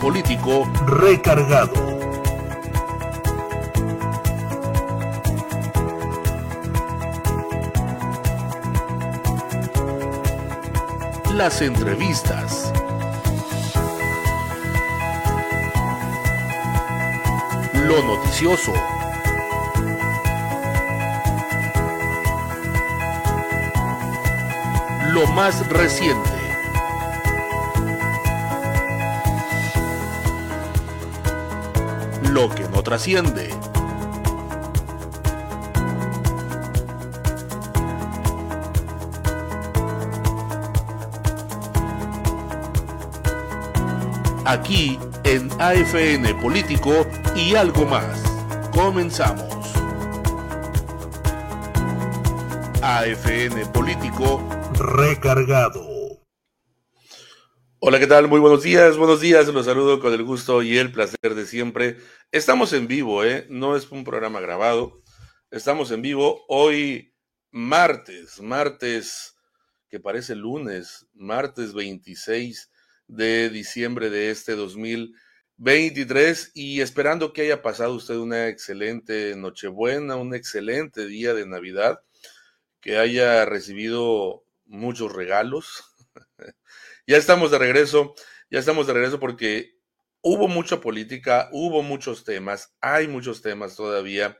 Político Recargado. Las entrevistas. Lo noticioso. Lo más reciente. Trasciende. Aquí en AFN Político y algo más. Comenzamos. AFN Político Recargado. Hola, ¿qué tal? Muy buenos días, buenos días. Los saludo con el gusto y el placer de siempre. Estamos en vivo, ¿eh? No es un programa grabado. Estamos en vivo hoy, martes, martes que parece lunes, martes 26 de diciembre de este 2023 y esperando que haya pasado usted una excelente Nochebuena, un excelente día de Navidad, que haya recibido muchos regalos. Ya estamos de regreso, ya estamos de regreso porque hubo mucha política, hubo muchos temas, hay muchos temas todavía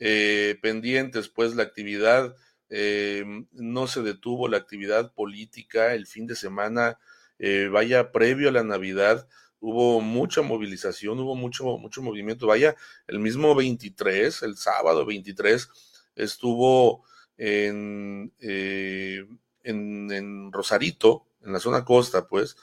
eh, pendientes, pues la actividad eh, no se detuvo, la actividad política el fin de semana eh, vaya, previo a la Navidad hubo mucha movilización, hubo mucho, mucho movimiento, vaya, el mismo 23, el sábado 23, estuvo en, eh, en, en, Rosarito, en la zona costa, pues,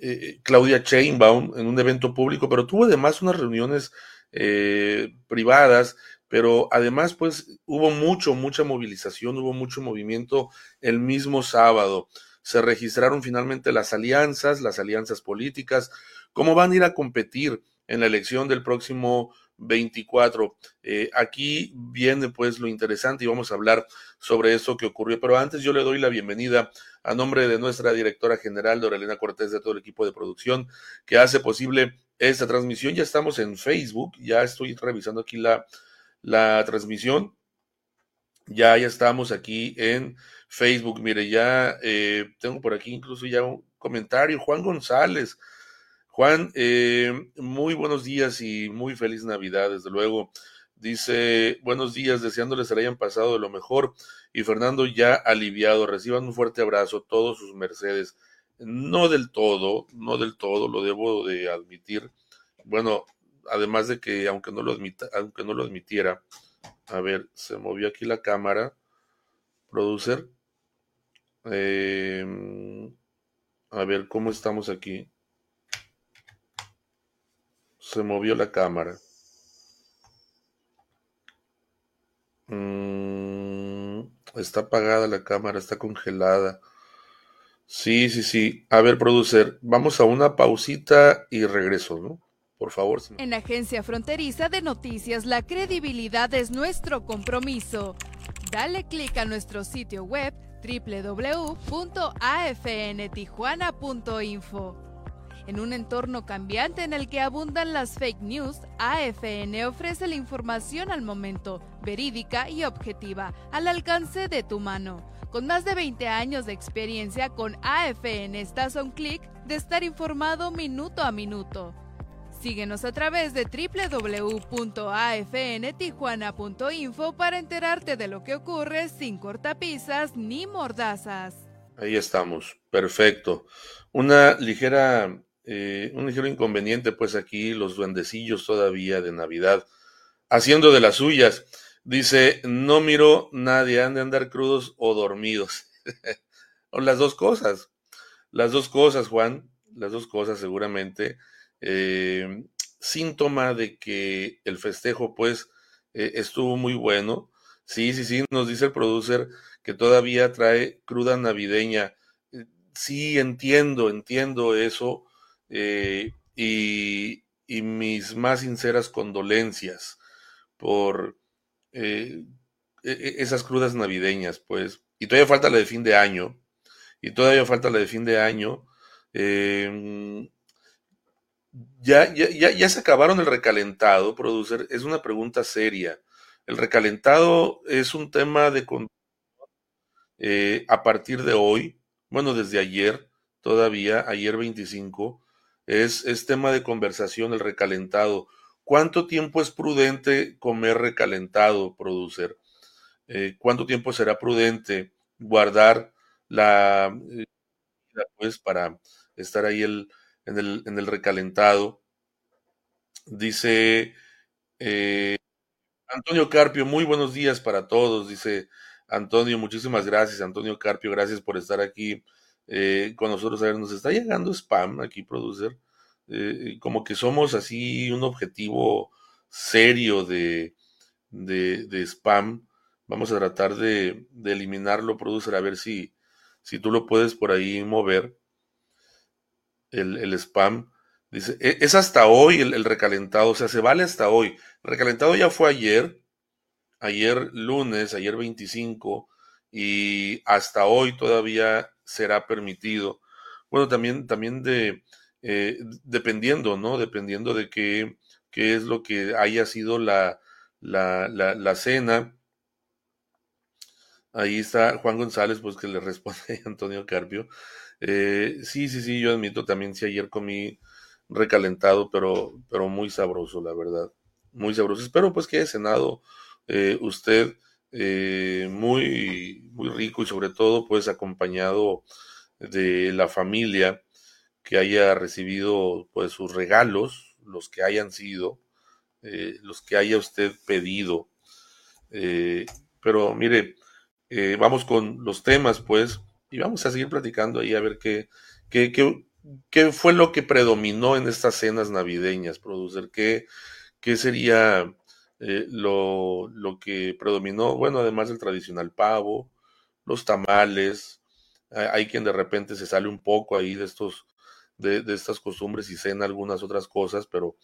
eh, Claudia Chainbaum en un evento público, pero tuvo además unas reuniones eh, privadas, pero además, pues, hubo mucho, mucha movilización, hubo mucho movimiento el mismo sábado. Se registraron finalmente las alianzas, las alianzas políticas, cómo van a ir a competir en la elección del próximo 24. Eh, aquí viene pues lo interesante y vamos a hablar sobre eso que ocurrió. Pero antes yo le doy la bienvenida a nombre de nuestra directora general, Dorelena Cortés, de todo el equipo de producción que hace posible esta transmisión. Ya estamos en Facebook, ya estoy revisando aquí la, la transmisión. Ya, ya estamos aquí en Facebook. Mire, ya eh, tengo por aquí incluso ya un comentario. Juan González. Juan, eh, muy buenos días y muy feliz Navidad, desde luego. Dice, buenos días, deseándoles que hayan pasado de lo mejor. Y Fernando ya aliviado, reciban un fuerte abrazo, todos sus mercedes. No del todo, no del todo, lo debo de admitir. Bueno, además de que aunque no lo, admita, aunque no lo admitiera, a ver, se movió aquí la cámara. Producer. Eh, a ver, ¿cómo estamos aquí? Se movió la cámara. Mm, está apagada la cámara, está congelada. Sí, sí, sí. A ver, producer, vamos a una pausita y regreso, ¿no? Por favor. En Agencia Fronteriza de Noticias, la credibilidad es nuestro compromiso. Dale clic a nuestro sitio web www.afntijuana.info. En un entorno cambiante en el que abundan las fake news, AFN ofrece la información al momento, verídica y objetiva, al alcance de tu mano. Con más de 20 años de experiencia con AFN estás a un clic de estar informado minuto a minuto. Síguenos a través de www.afntijuana.info para enterarte de lo que ocurre sin cortapisas ni mordazas. Ahí estamos, perfecto. Una ligera, eh, un ligero inconveniente, pues aquí los duendecillos todavía de Navidad, haciendo de las suyas. Dice, no miro nadie, han de andar crudos o dormidos. o las dos cosas, las dos cosas, Juan, las dos cosas seguramente eh, síntoma de que el festejo pues eh, estuvo muy bueno. Sí, sí, sí, nos dice el producer que todavía trae cruda navideña. Eh, sí, entiendo, entiendo eso eh, y, y, mis más sinceras condolencias por eh, e, e, esas crudas navideñas, pues. Y todavía falta la de fin de año. Y todavía falta la de fin de año. Eh, ya, ya, ya, ya se acabaron el recalentado, producer. Es una pregunta seria. El recalentado es un tema de eh, a partir de hoy, bueno, desde ayer, todavía, ayer 25, es, tema de conversación el recalentado. ¿Cuánto tiempo es prudente comer recalentado, producer? Eh, ¿Cuánto tiempo será prudente guardar la eh, pues para estar ahí el, en, el, en el recalentado? Dice eh, Antonio Carpio, muy buenos días para todos. Dice Antonio, muchísimas gracias, Antonio Carpio, gracias por estar aquí eh, con nosotros. A ver, nos está llegando spam aquí, producer. Eh, como que somos así un objetivo serio de, de, spam. Vamos a tratar de, eliminarlo, producer, a ver si, si tú lo puedes por ahí mover. El, el spam. Dice, e, es hasta hoy el, recalentado, o sea, se vale hasta hoy. El recalentado ya fue ayer, ayer lunes, ayer 25, y hasta hoy todavía será permitido. Bueno, también, también de, eh, dependiendo, ¿no? Dependiendo de qué, qué, es lo que haya sido la, la, la, cena. Ahí está Juan González, pues que le responde Antonio Carpio. Eh, sí, sí, sí, yo admito también si ayer comí recalentado, pero, pero muy sabroso, la verdad. Muy sabroso. Espero pues que haya cenado eh, usted eh, muy, muy rico y sobre todo pues acompañado de la familia que haya recibido pues sus regalos, los que hayan sido, eh, los que haya usted pedido. pero mire, vamos con los temas pues y vamos a seguir platicando ahí a ver qué, qué, qué, ¿qué fue lo que predominó en estas cenas navideñas, producer? ¿Qué, qué sería eh, lo, lo, que predominó? Bueno, además del tradicional pavo, los tamales, hay, quien de repente se sale un poco ahí de estos, de, de, estas costumbres y cena algunas otras cosas, pero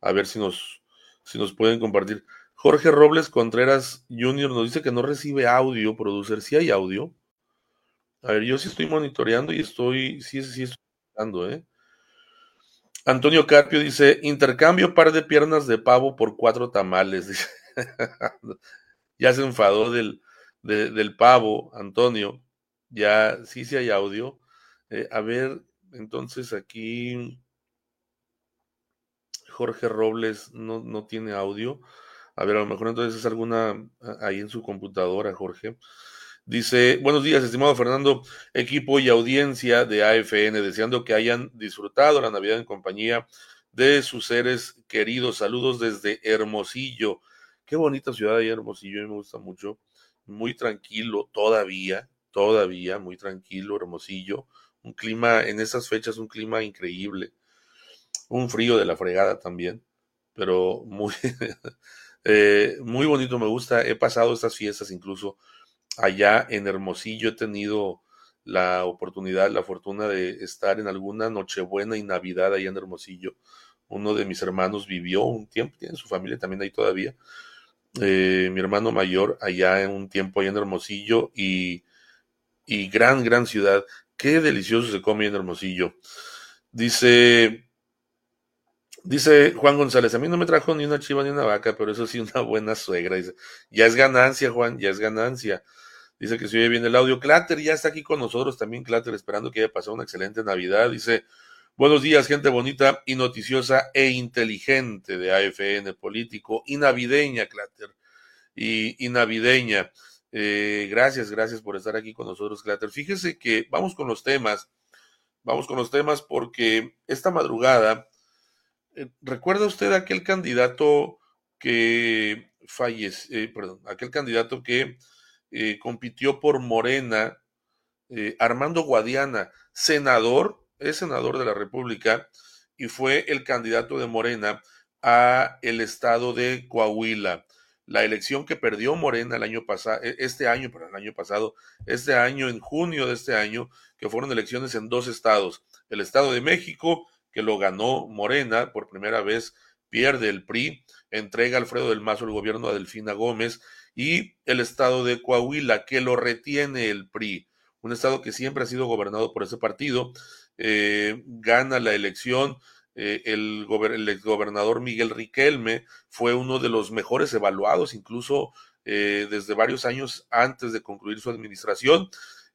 a ver si nos, si nos pueden compartir. Jorge Robles Contreras Jr. nos dice que no recibe audio, producer. Si hay audio. A ver, yo sí estoy monitoreando y estoy, sí, sí estoy ¿eh? Antonio Carpio dice, intercambio par de piernas de pavo por cuatro tamales. ya se enfadó del, del pavo, Antonio. Ya, sí, sí hay audio. Eh, a ver, entonces aquí Jorge Robles no, no tiene audio. A ver, a lo mejor entonces es alguna ahí en su computadora, Jorge. Dice, buenos días, estimado Fernando, equipo y audiencia de AFN, deseando que hayan disfrutado la Navidad en compañía de sus seres queridos. Saludos desde Hermosillo. Qué bonita ciudad ahí, Hermosillo, me gusta mucho. Muy tranquilo todavía, todavía, muy tranquilo, Hermosillo. Un clima, en estas fechas, un clima increíble. Un frío de la fregada también, pero muy, eh, muy bonito, me gusta. He pasado estas fiestas incluso allá en Hermosillo he tenido la oportunidad, la fortuna de estar en alguna Nochebuena y Navidad allá en Hermosillo. Uno de mis hermanos vivió un tiempo, tiene su familia también ahí todavía. Eh, mi hermano mayor allá en un tiempo allá en Hermosillo y, y gran, gran ciudad. Qué delicioso se come en Hermosillo. Dice, dice Juan González, a mí no me trajo ni una chiva ni una vaca, pero eso sí, una buena suegra. Dice, ya es ganancia, Juan, ya es ganancia. Dice que se oye bien el audio. Clatter ya está aquí con nosotros también, Clatter, esperando que haya pasado una excelente Navidad. Dice, buenos días, gente bonita y noticiosa e inteligente de AFN Político y navideña, Clatter. Y, navideña. Eh, gracias, gracias por estar aquí con nosotros, Clatter. Fíjese que vamos con los temas. Vamos con los temas porque esta madrugada, eh, ¿recuerda usted aquel candidato que falleció, eh, perdón, aquel candidato que eh, compitió por Morena, eh, Armando Guadiana, senador, es senador de la República y fue el candidato de Morena a el estado de Coahuila. La elección que perdió Morena el año pasado, e, este año, pero el año pasado, este año, en junio de este año, que fueron elecciones en dos estados. El estado de México, que lo ganó Morena por primera vez, pierde el PRI, entrega Alfredo del Mazo el gobierno a Delfina Gómez y el estado de Coahuila, que lo retiene el PRI, un estado que siempre ha sido gobernado por ese partido, eh, gana la elección eh, el, el exgobernador Miguel Riquelme fue uno de los mejores evaluados, incluso eh, desde varios años antes de concluir su administración,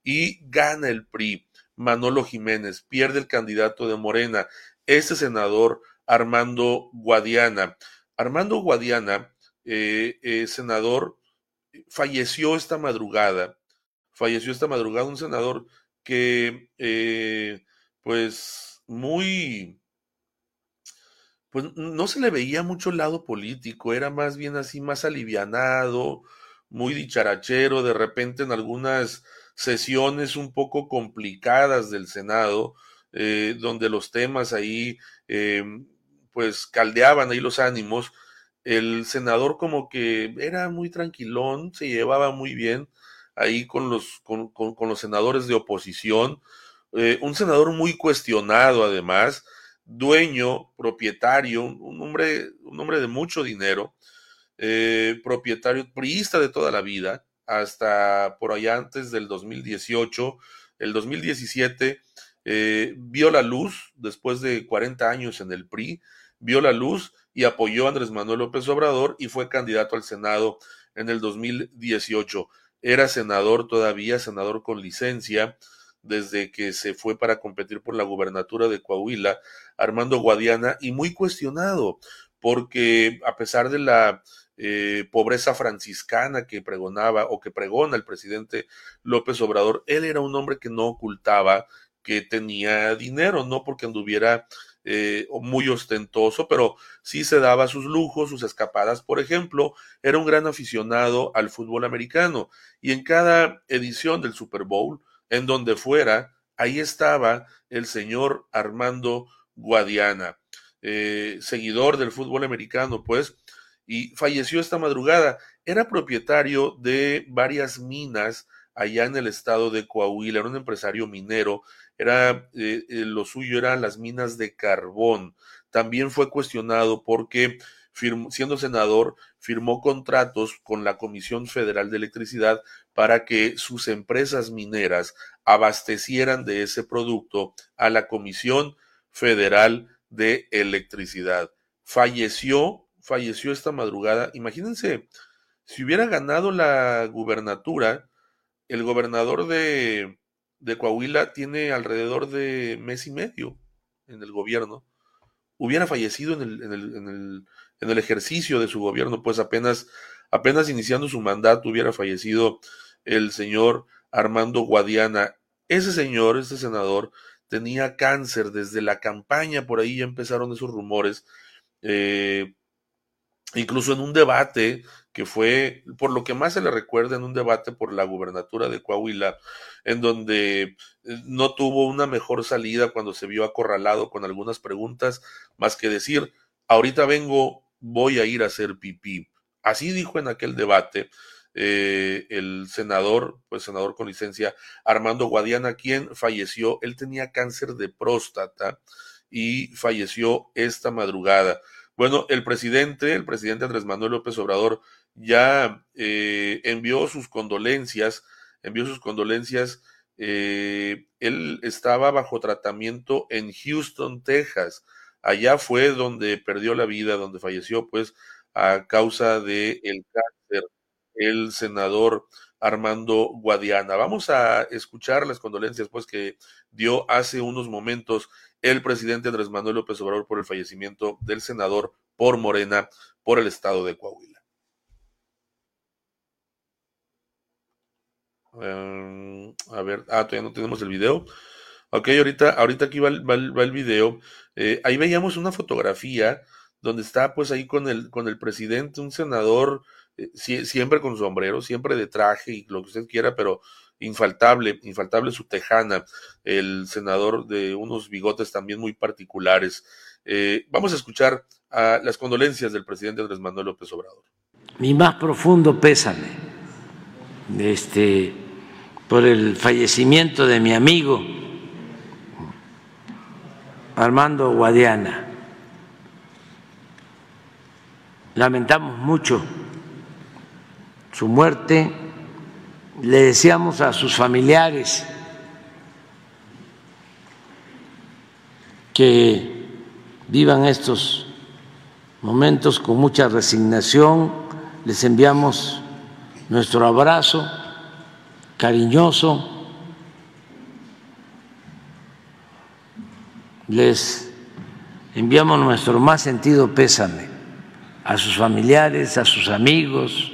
y gana el PRI. Manolo Jiménez pierde el candidato de Morena, este senador Armando Guadiana. Armando Guadiana, eh, senador, falleció esta madrugada, falleció esta madrugada un senador que, pues, muy pues no se le veía mucho lado político, era más bien así, más alivianado, muy dicharachero, de repente en algunas sesiones un poco complicadas del Senado, eh, donde los temas ahí, eh, pues caldeaban ahí los ánimos, el senador como que era muy tranquilón, se llevaba muy bien ahí con los, con, los senadores de oposición, eh, un senador muy cuestionado además, dueño, propietario, un hombre, un hombre de mucho dinero, eh, propietario, priista de toda la vida, hasta por allá antes del 2018, el 2017 eh, vio la luz, después de 40 años en el PRI, vio la luz y apoyó a Andrés Manuel López Obrador y fue candidato al Senado en el 2018. Era senador todavía, senador con licencia, desde que se fue para competir por la gubernatura de Coahuila, Armando Guadiana, y muy cuestionado, porque a pesar de la eh, pobreza franciscana que pregonaba o que pregona el presidente López Obrador, él era un hombre que no ocultaba que tenía dinero, no porque anduviera eh, muy ostentoso, pero sí se daba sus lujos, sus escapadas. Por ejemplo, era un gran aficionado al fútbol americano y en cada edición del Super Bowl en donde fuera, ahí estaba el señor Armando Guadiana, eh, seguidor del fútbol americano, pues, y falleció esta madrugada. Era propietario de varias minas allá en el estado de Coahuila, era un empresario minero, era eh, eh, lo suyo eran las minas de carbón. También fue cuestionado porque siendo senador, firmó contratos con la Comisión Federal de Electricidad para que sus empresas mineras abastecieran de ese producto a la Comisión Federal de Electricidad. Falleció, falleció esta madrugada. Imagínense, si hubiera ganado la gubernatura, el gobernador de, de Coahuila tiene alrededor de mes y medio en el gobierno. Hubiera fallecido en el, en el, en el, en el ejercicio de su gobierno, pues apenas, apenas iniciando su mandato hubiera fallecido el señor Armando Guadiana. Ese señor, ese senador, tenía cáncer desde la campaña, por ahí ya empezaron esos rumores. Eh, incluso en un debate que fue, por lo que más se le recuerda, en un debate por la gubernatura de Coahuila, en donde eh, no tuvo una mejor salida cuando se vio acorralado con algunas preguntas, más que decir, ahorita vengo voy a ir a hacer pipí. Así dijo en aquel debate eh, el senador, pues senador con licencia, Armando Guadiana, quien falleció, él tenía cáncer de próstata y falleció esta madrugada. Bueno, el presidente, el presidente Andrés Manuel López Obrador, ya eh, envió sus condolencias, envió sus condolencias. Eh, él estaba bajo tratamiento en Houston, Texas allá fue donde perdió la vida, donde falleció, pues, a causa de el cáncer, el senador Armando Guadiana. Vamos a escuchar las condolencias, pues, que dio hace unos momentos el presidente Andrés Manuel López Obrador por el fallecimiento del senador por Morena por el estado de Coahuila. Em, a ver, ah, todavía no tenemos el video. Ok, ahorita, ahorita aquí va el, video. Eh, ahí veíamos una fotografía donde está pues ahí con el, con el presidente, un senador, eh, siempre con sombrero, siempre de traje y lo que usted quiera, pero infaltable, infaltable su tejana, el senador de unos bigotes también muy particulares. Eh, vamos a escuchar las condolencias del presidente Andrés Manuel López Obrador. Mi más profundo pésame este, por el fallecimiento de mi amigo Armando Guadiana. Lamentamos mucho su muerte, le deseamos a sus familiares que vivan estos momentos con mucha resignación. Les enviamos nuestro abrazo cariñoso. Les enviamos nuestro más sentido pésame a sus familiares, a sus amigos,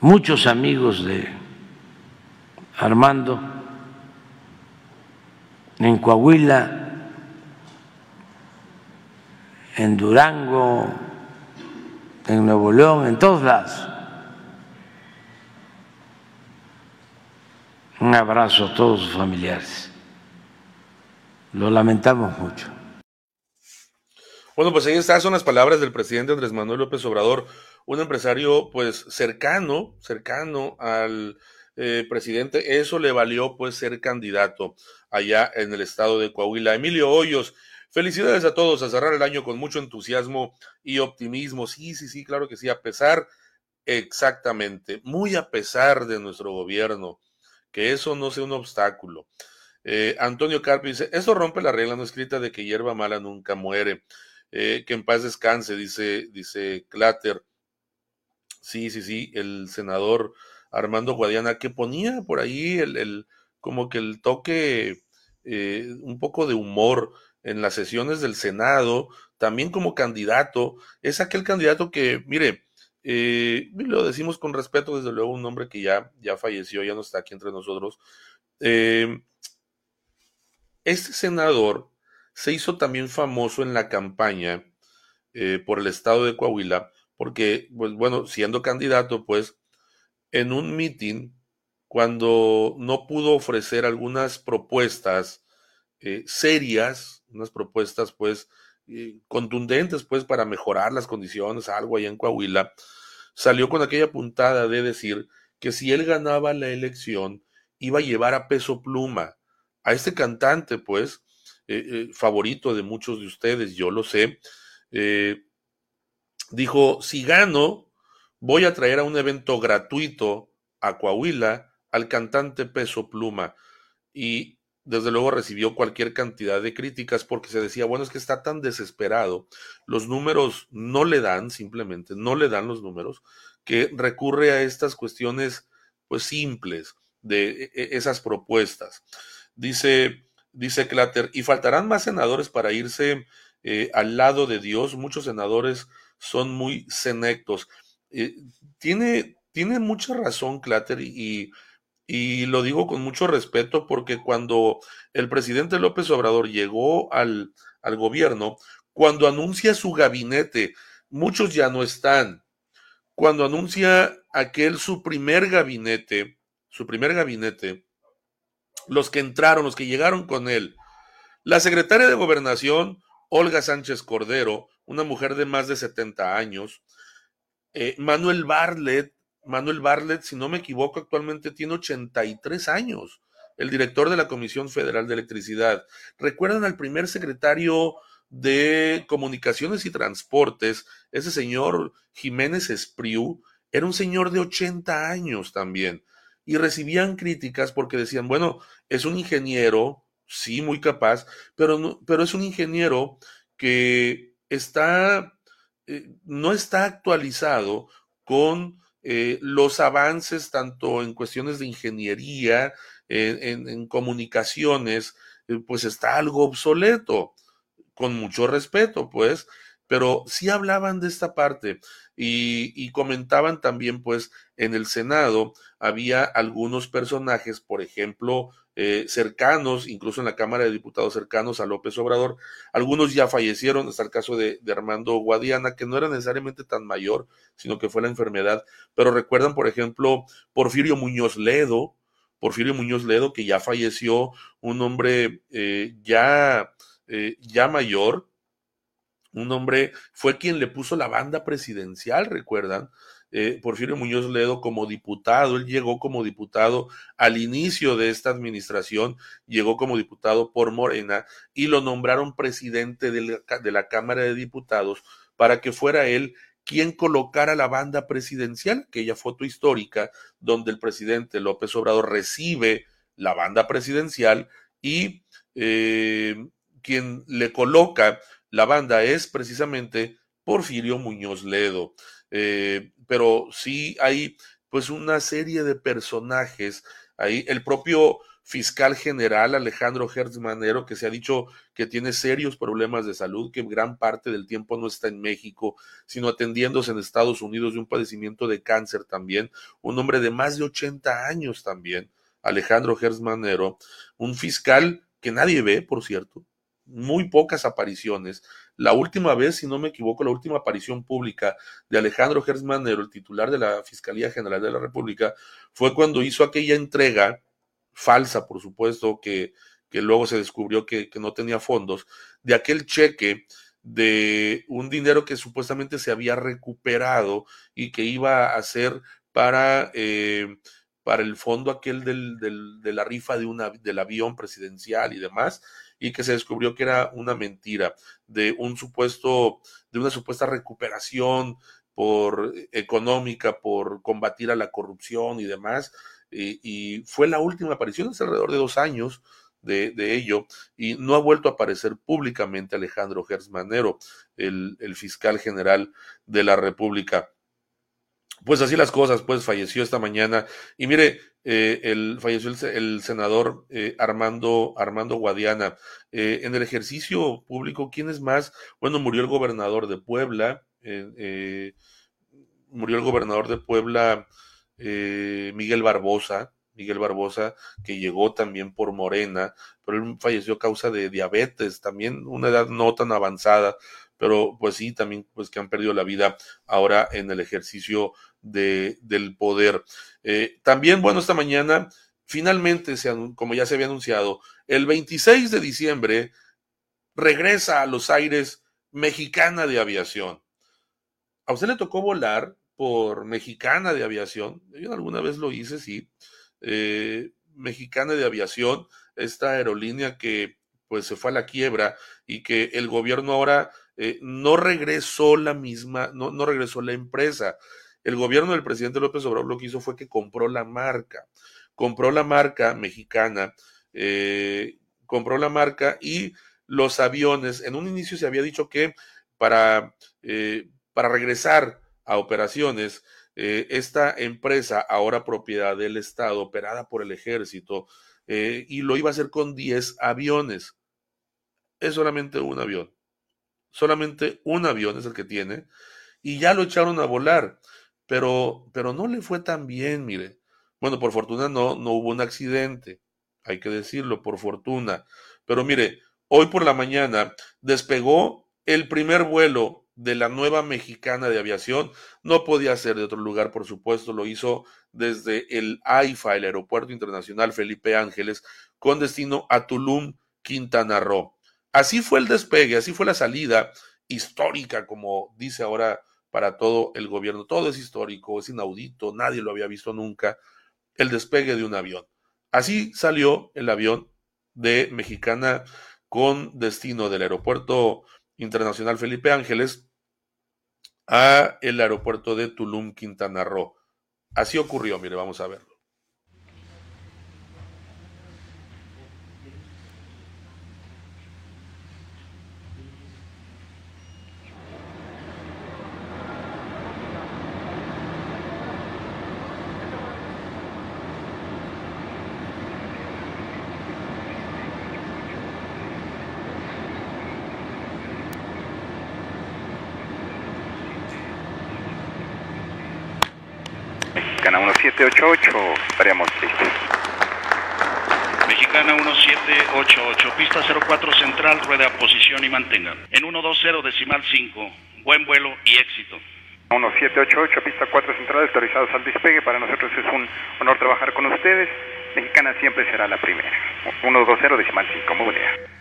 muchos amigos de Armando en Coahuila, en Durango, en Nuevo León, en todos lados. Un abrazo a todos sus familiares. Lo lamentamos mucho. Bueno, pues ahí están, son las palabras del presidente Andrés Manuel López Obrador, un empresario pues cercano, cercano al eh, presidente. Eso le valió pues ser candidato allá en el estado de Coahuila. Emilio Hoyos, felicidades a todos a cerrar el año con mucho entusiasmo y optimismo. Sí, sí, sí, claro que sí, a pesar, exactamente, muy a pesar de nuestro gobierno, que eso no sea un obstáculo. Eh, Antonio Carpi dice, eso rompe la regla no escrita de que hierba mala nunca muere. Eh, que en paz descanse, dice, dice. Sí, sí, sí, el senador Armando Guadiana, que ponía por ahí el, como que el toque, eh, un poco de humor en las sesiones del Senado, también como candidato, es aquel candidato que, mire, eh, lo decimos con respeto, desde luego, un hombre que ya, ya falleció, ya no está aquí entre nosotros. Eh, este senador se hizo también famoso en la campaña por el estado de Coahuila, porque, pues bueno, siendo candidato, pues en un meeting cuando no pudo ofrecer algunas propuestas eh, serias, unas propuestas pues eh, contundentes pues para mejorar las condiciones, algo allá en Coahuila, salió con aquella puntada de decir que si él ganaba la elección iba a llevar a peso pluma a este cantante pues eh, favorito de muchos de ustedes, yo lo sé, dijo, si gano, voy a traer a un evento gratuito a Coahuila al cantante Peso Pluma y desde luego recibió cualquier cantidad de críticas porque se decía, bueno, es que está tan desesperado, los números no le dan, simplemente no le dan los números, que recurre a estas cuestiones pues simples de e, e, esas propuestas. Dice, dice Clatter, y faltarán más senadores para irse eh, al lado de Dios, muchos senadores son muy senectos. Eh, tiene, tiene mucha razón Clatter y, y lo digo con mucho respeto porque cuando el presidente López Obrador llegó al, al gobierno, cuando anuncia su gabinete, muchos ya no están. Cuando anuncia aquel su primer gabinete, su primer gabinete, los que entraron, los que llegaron con él, la secretaria de gobernación, Olga Sánchez Cordero, una mujer de más de 70 años, eh, Manuel Bartlett, Manuel Bartlett, si no me equivoco, actualmente tiene 83 años, el director de la Comisión Federal de Electricidad. ¿Recuerdan al primer secretario de Comunicaciones y Transportes, ese señor Jiménez Espriu? Era un señor de 80 años también. Y recibían críticas porque decían, bueno, es un ingeniero, sí, muy capaz, pero, pero es un ingeniero que está eh, no está actualizado con eh, los avances tanto en cuestiones de ingeniería, en, comunicaciones, eh, pues está algo obsoleto, con mucho respeto, pues, pero sí hablaban de esta parte y, y, comentaban también, pues, en el Senado había algunos personajes, por ejemplo, eh, cercanos, incluso en la Cámara de Diputados cercanos a López Obrador. Algunos ya fallecieron, está el caso de, Armando Guadiana, que no era necesariamente tan mayor, sino que fue la enfermedad. Pero recuerdan, por ejemplo, Porfirio Muñoz Ledo, Porfirio Muñoz Ledo, que ya falleció, un hombre eh, ya, eh, ya mayor, un hombre, fue quien le puso la banda presidencial, recuerdan, eh, Porfirio Muñoz Ledo como diputado. Él llegó como diputado al inicio de esta administración, llegó como diputado por Morena y lo nombraron presidente de la, Cámara de Diputados para que fuera él quien colocara la banda presidencial, aquella foto histórica donde el presidente López Obrador recibe la banda presidencial y eh, quien le coloca la banda es precisamente Porfirio Muñoz Ledo. Eh, pero sí hay pues una serie de personajes ahí. El propio fiscal general Alejandro Hertz Manero, que se ha dicho que tiene serios problemas de salud, que gran parte del tiempo no está en México, sino atendiéndose en Estados Unidos de un padecimiento de cáncer también, un hombre de más de 80 años también, Alejandro Hertz Manero, un fiscal que nadie ve, por cierto, muy pocas apariciones. La última vez, si no me equivoco, la última aparición pública de Alejandro Hertz Manero, el titular de la Fiscalía General de la República, fue cuando hizo aquella entrega falsa, por supuesto, que, que luego se descubrió que, que, no tenía fondos, de aquel cheque de un dinero que supuestamente se había recuperado y que iba a ser para, eh, para el fondo aquel del, del, de la rifa de una, del avión presidencial y demás, y que se descubrió que era una mentira de un supuesto, de una supuesta recuperación por económica, por combatir a la corrupción y demás, y, fue la última aparición hace alrededor de dos años de, ello, y no ha vuelto a aparecer públicamente Alejandro Gersmanero, el, el fiscal general de la República. Pues así las cosas, pues falleció esta mañana. Y mire, eh, el, falleció el, senador eh, Armando, Armando Guadiana. Eh, en el ejercicio público, ¿quién es más? Bueno, murió el gobernador de Puebla, murió el gobernador de Puebla, eh, Miguel Barbosa, Miguel Barbosa, que llegó también por Morena, pero él falleció a causa de diabetes, también una edad no tan avanzada, pero pues sí, también pues que han perdido la vida ahora en el ejercicio de, del poder. Eh, también, bueno, esta mañana, finalmente, como ya se había anunciado, el 26 de diciembre regresa a los aires mexicana de aviación. ¿A usted le tocó volar por Mexicana de Aviación. Yo alguna vez lo hice, sí. Eh, Mexicana de Aviación, esta aerolínea que pues se fue a la quiebra y que el gobierno ahora eh, no regresó la misma, no, no regresó la empresa. El gobierno del presidente López Obrador lo que hizo fue que compró la marca, compró la marca mexicana, eh, compró la marca y los aviones, en un inicio se había dicho que para, para regresar a operaciones, eh, esta empresa, ahora propiedad del Estado, operada por el ejército, eh, y lo iba a hacer con 10 aviones. Es solamente un avión. Solamente un avión es el que tiene. Y ya lo echaron a volar. Pero, pero no le fue tan bien, mire. Bueno, por fortuna no, no hubo un accidente. Hay que decirlo, por fortuna. Pero mire, hoy por la mañana despegó el primer vuelo de la nueva mexicana de aviación. No podía ser de otro lugar, por supuesto, lo hizo desde el AIFA, el Aeropuerto Internacional Felipe Ángeles, con destino a Tulum, Quintana Roo. Así fue el despegue, así fue la salida histórica, como dice ahora para todo el gobierno. Todo es histórico, es inaudito, nadie lo había visto nunca, el despegue de un avión. Así salió el avión de Mexicana con destino del Aeropuerto Internacional Felipe Ángeles a el aeropuerto de Tulum, Quintana Roo. Así ocurrió, mire, vamos a ver. 788 estaríamos listos. Mexicana 1788, pista 04 central, rueda posición y mantenga. En 120 decimal 5, buen vuelo y éxito. 1788, pista 4 central, autorizados al despegue. Para nosotros es un honor trabajar con ustedes. Mexicana siempre será la primera. 120 decimal 5, muy buena.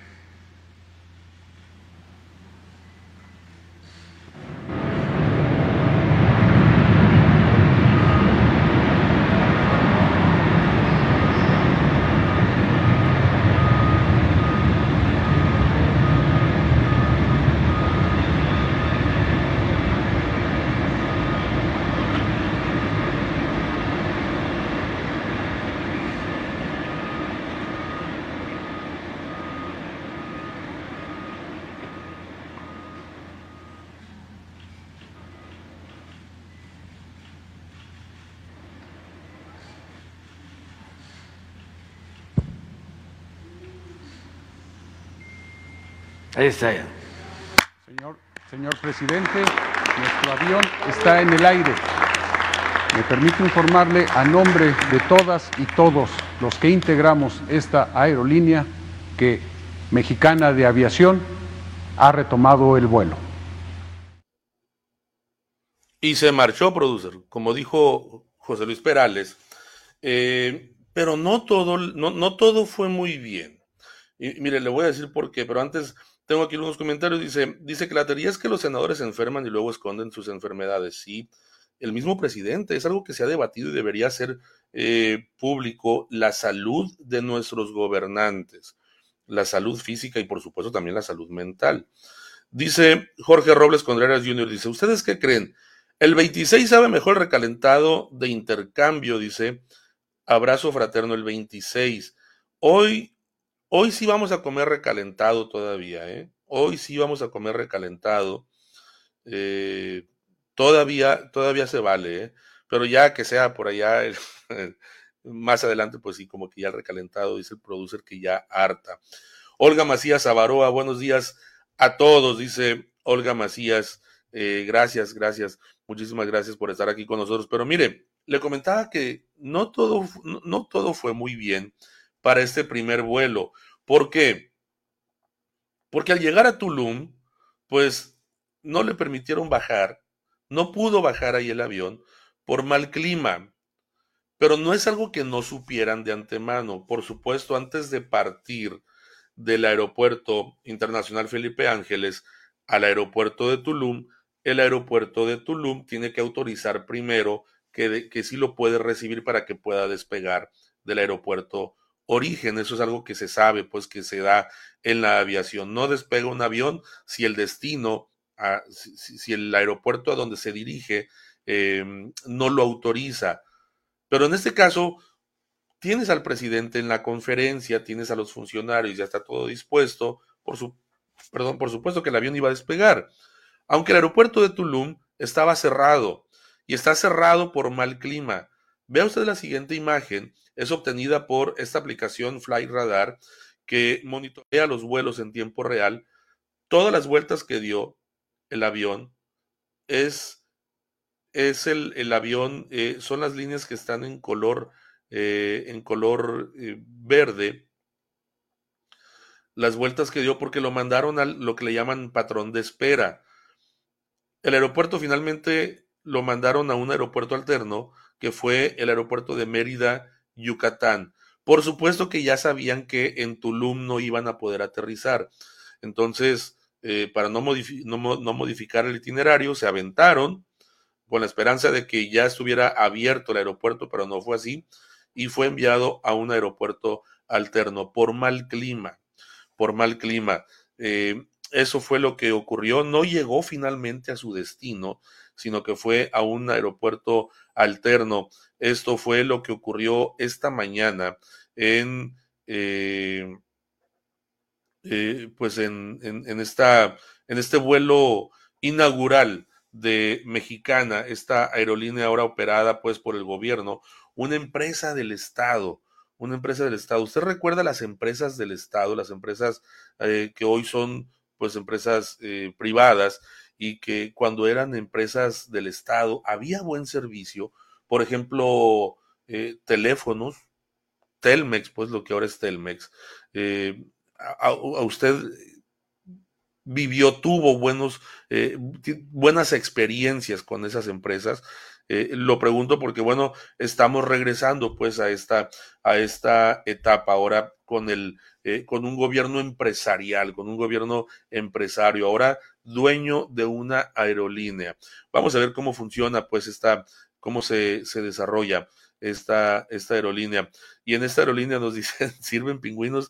Ahí está ya. Señor, señor presidente, nuestro avión está en el aire. Me permito informarle a nombre de todas y todos los que integramos esta aerolínea que Mexicana de Aviación ha retomado el vuelo. Y se marchó, producer, como dijo José Luis Perales. Eh, pero no todo, no, no todo fue muy bien. Y mire, le voy a decir por qué, pero antes tengo aquí unos comentarios. Dice, dice que la teoría es que los senadores se enferman y luego esconden sus enfermedades. Sí, el mismo presidente, es algo que se ha debatido y debería ser eh, público, la salud de nuestros gobernantes, la salud física y por supuesto también la salud mental. Dice Jorge Robles Contreras Jr., dice, ¿ustedes qué creen? El 26 sabe mejor recalentado de intercambio, dice, abrazo fraterno el 26. Hoy, hoy sí vamos a comer recalentado todavía, ¿eh? Hoy sí vamos a comer recalentado. Eh, todavía, todavía se vale, ¿eh? pero ya que sea por allá, más adelante, pues sí, como que ya recalentado, dice el producer que ya harta. Olga Macías Avaroa, buenos días a todos, dice Olga Macías, eh, gracias, gracias, muchísimas gracias por estar aquí con nosotros. Pero mire, le comentaba que no todo, no todo fue muy bien para este primer vuelo. ¿Por qué? Porque al llegar a Tulum, pues no le permitieron bajar no pudo bajar ahí el avión por mal clima, pero no es algo que no supieran de antemano. Por supuesto, antes de partir del aeropuerto internacional Felipe Ángeles al aeropuerto de Tulum, el aeropuerto de Tulum tiene que autorizar primero que, que sí lo puede recibir para que pueda despegar del aeropuerto origen. Eso es algo que se sabe, pues que se da en la aviación. No despega un avión si el destino si, el aeropuerto a donde se dirige em, no lo autoriza. Pero en este caso, tienes al presidente en la conferencia, tienes a los funcionarios, ya está todo dispuesto, por su, perdón, por supuesto que el avión iba a despegar. Aunque el aeropuerto de Tulum estaba cerrado y está cerrado por mal clima. Vea usted la siguiente imagen, es obtenida por esta aplicación Flight Radar que monitorea los vuelos en tiempo real, todas las vueltas que dio, el avión es, es el, el avión, eh, son las líneas que están en color, eh, en color eh, verde. Las vueltas que dio porque lo mandaron a lo que le llaman patrón de espera. El aeropuerto finalmente lo mandaron a un aeropuerto alterno, que fue el aeropuerto de Mérida, Yucatán. Por supuesto que ya sabían que en Tulum no iban a poder aterrizar. Entonces, eh, para no, no, modificar el itinerario, se aventaron con la esperanza de que ya estuviera abierto el aeropuerto, pero no fue así, y fue enviado a un aeropuerto alterno por mal clima, por mal clima. Eh, eso fue lo que ocurrió, no llegó finalmente a su destino, sino que fue a un aeropuerto alterno. Esto fue lo que ocurrió esta mañana en... Eh, eh, pues en, en, esta, en este vuelo inaugural de Mexicana, esta aerolínea ahora operada pues por el gobierno, una empresa del Estado, una empresa del Estado. ¿Usted recuerda las empresas del Estado, las empresas eh, que hoy son pues empresas eh, privadas y que cuando eran empresas del Estado había buen servicio? Por ejemplo, teléfonos, Telmex, pues lo que ahora es Telmex, a, usted vivió, tuvo buenos, eh, buenas experiencias con esas empresas. Eh, lo pregunto porque, bueno, estamos regresando pues a esta, a esta etapa ahora con el, eh, con un gobierno empresarial, con un gobierno empresario, ahora dueño de una aerolínea. Vamos a ver cómo funciona pues esta, cómo se, se desarrolla esta, esta aerolínea. Y en esta aerolínea nos dicen, sirven pingüinos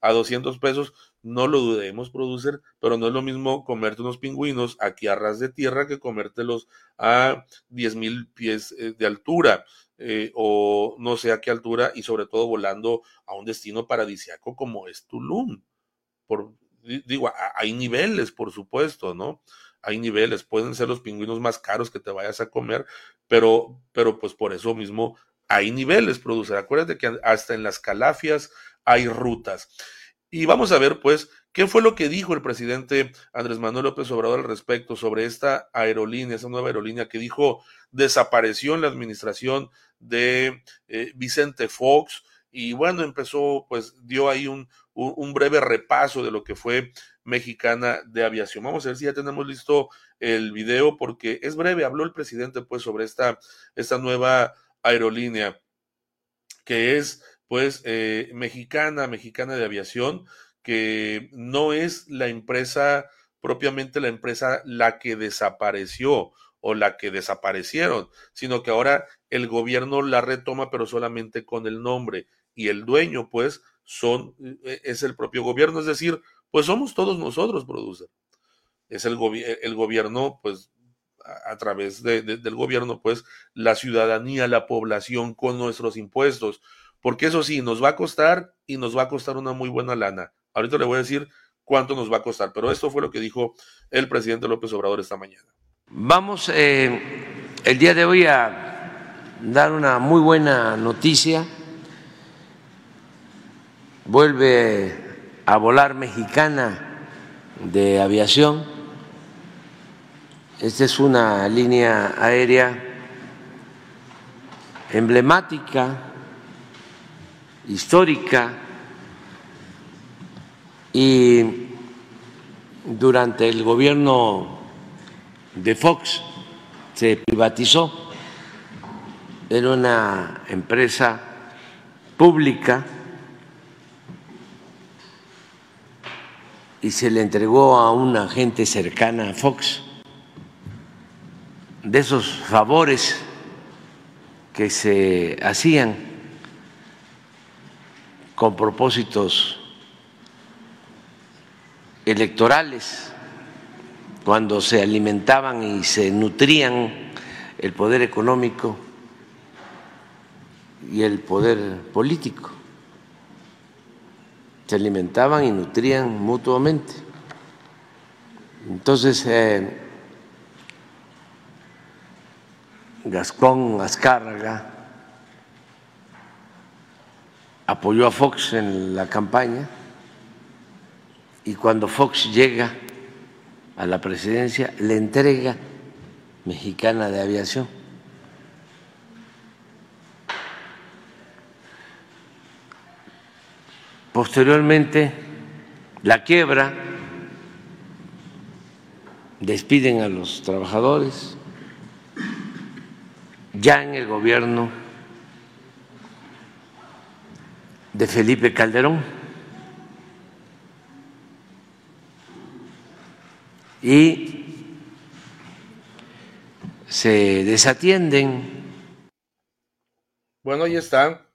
a 200 pesos, no lo dudemos, producer, pero no es lo mismo comerte unos pingüinos aquí a ras de tierra que comértelos a 10 mil pies eh, de altura. Eh, o no sé a qué altura y sobre todo volando a un destino paradisiaco como es Tulum. Por, digo, hay niveles, por supuesto, ¿no? Hay niveles, pueden ser los pingüinos más caros que te vayas a comer, pero, pero pues por eso mismo hay niveles, producer. Acuérdate que hasta en las calafias hay rutas. Y vamos a ver, pues, qué fue lo que dijo el presidente Andrés Manuel López Obrador al respecto sobre esta aerolínea, esa nueva aerolínea que dijo desapareció en la administración de eh, Vicente Fox. Y bueno, empezó, pues dio ahí un, un, breve repaso de lo que fue Mexicana de Aviación. Vamos a ver si ya tenemos listo el video porque es breve. Habló el presidente pues sobre esta, esta nueva aerolínea que es pues eh, mexicana, mexicana de aviación, que no es la empresa propiamente la empresa la que desapareció o la que desaparecieron, sino que ahora el gobierno la retoma pero solamente con el nombre y el dueño pues son e, es el propio gobierno, es decir, pues somos todos nosotros, producer. Es el, el gobierno pues a, través del gobierno pues la ciudadanía, la población con nuestros impuestos porque eso sí, nos va a costar y nos va a costar una muy buena lana. Ahorita le voy a decir cuánto nos va a costar, pero esto fue lo que dijo el presidente López Obrador esta mañana. Vamos eh, el día de hoy a dar una muy buena noticia. Vuelve a volar mexicana de aviación. Esta es una línea aérea emblemática histórica. Y durante el gobierno de Fox se privatizó, era una empresa pública y se le entregó a una gente cercana a Fox. De esos favores que se hacían con propósitos electorales, cuando se alimentaban y se nutrían el poder económico y el poder político. Se alimentaban y nutrían mutuamente. Entonces, eh, Gascón Azcárraga, apoyó a Fox en la campaña y cuando Fox llega a la presidencia le entrega Mexicana de Aviación. Posteriormente, la quiebra, despiden a los trabajadores, ya en el gobierno de Felipe Calderón. Y se desatienden. Bueno, ahí está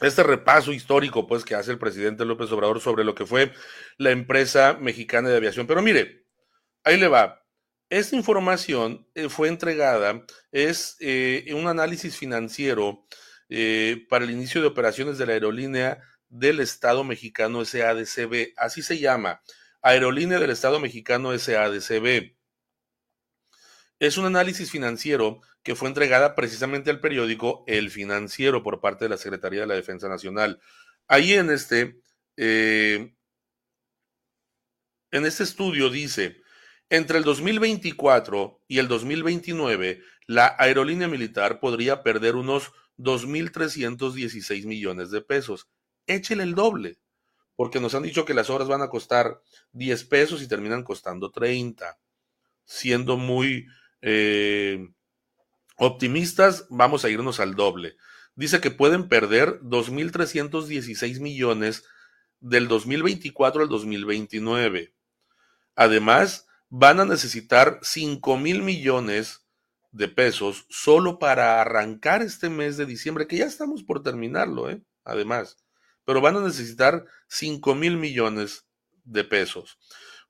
este repaso histórico pues que hace el presidente López Obrador sobre lo que fue la empresa mexicana de aviación. Pero mire, ahí le va. Esta información eh, fue entregada, es eh, un análisis financiero eh, para el inicio de operaciones de la aerolínea del Estado mexicano SADCB. Así se llama, Aerolínea del Estado mexicano SADCB. Es un análisis financiero que fue entregada precisamente al periódico El Financiero por parte de la Secretaría de la Defensa Nacional. Ahí en este, eh, en este estudio dice, entre el 2024 y el 2029, la aerolínea militar podría perder unos 2.316 millones de pesos. Échele el doble, porque nos han dicho que las obras van a costar 10 pesos y terminan costando 30. Siendo muy eh, optimistas, vamos a irnos al doble. Dice que pueden perder 2.316 millones del 2024 al 2029. Además, van a necesitar 5 mil millones de pesos solo para arrancar este mes de diciembre, que ya estamos por terminarlo, ¿eh? además, pero van a necesitar 5 mil millones de pesos,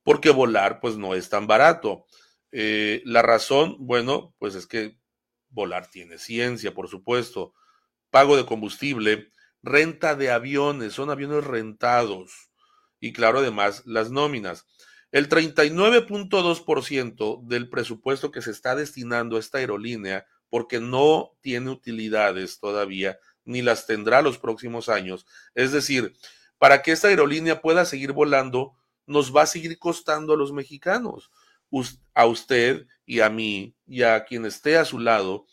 porque volar pues no es tan barato. Eh, la razón, bueno, pues es que volar tiene ciencia, por supuesto, pago de combustible, renta de aviones, son aviones rentados y claro, además las nóminas. El 39.2% del presupuesto que se está destinando a esta aerolínea, porque no tiene utilidades todavía, ni las tendrá los próximos años, es decir, para que esta aerolínea pueda seguir volando, nos va a seguir costando a los mexicanos. A usted y a mí y a quien esté a su lado,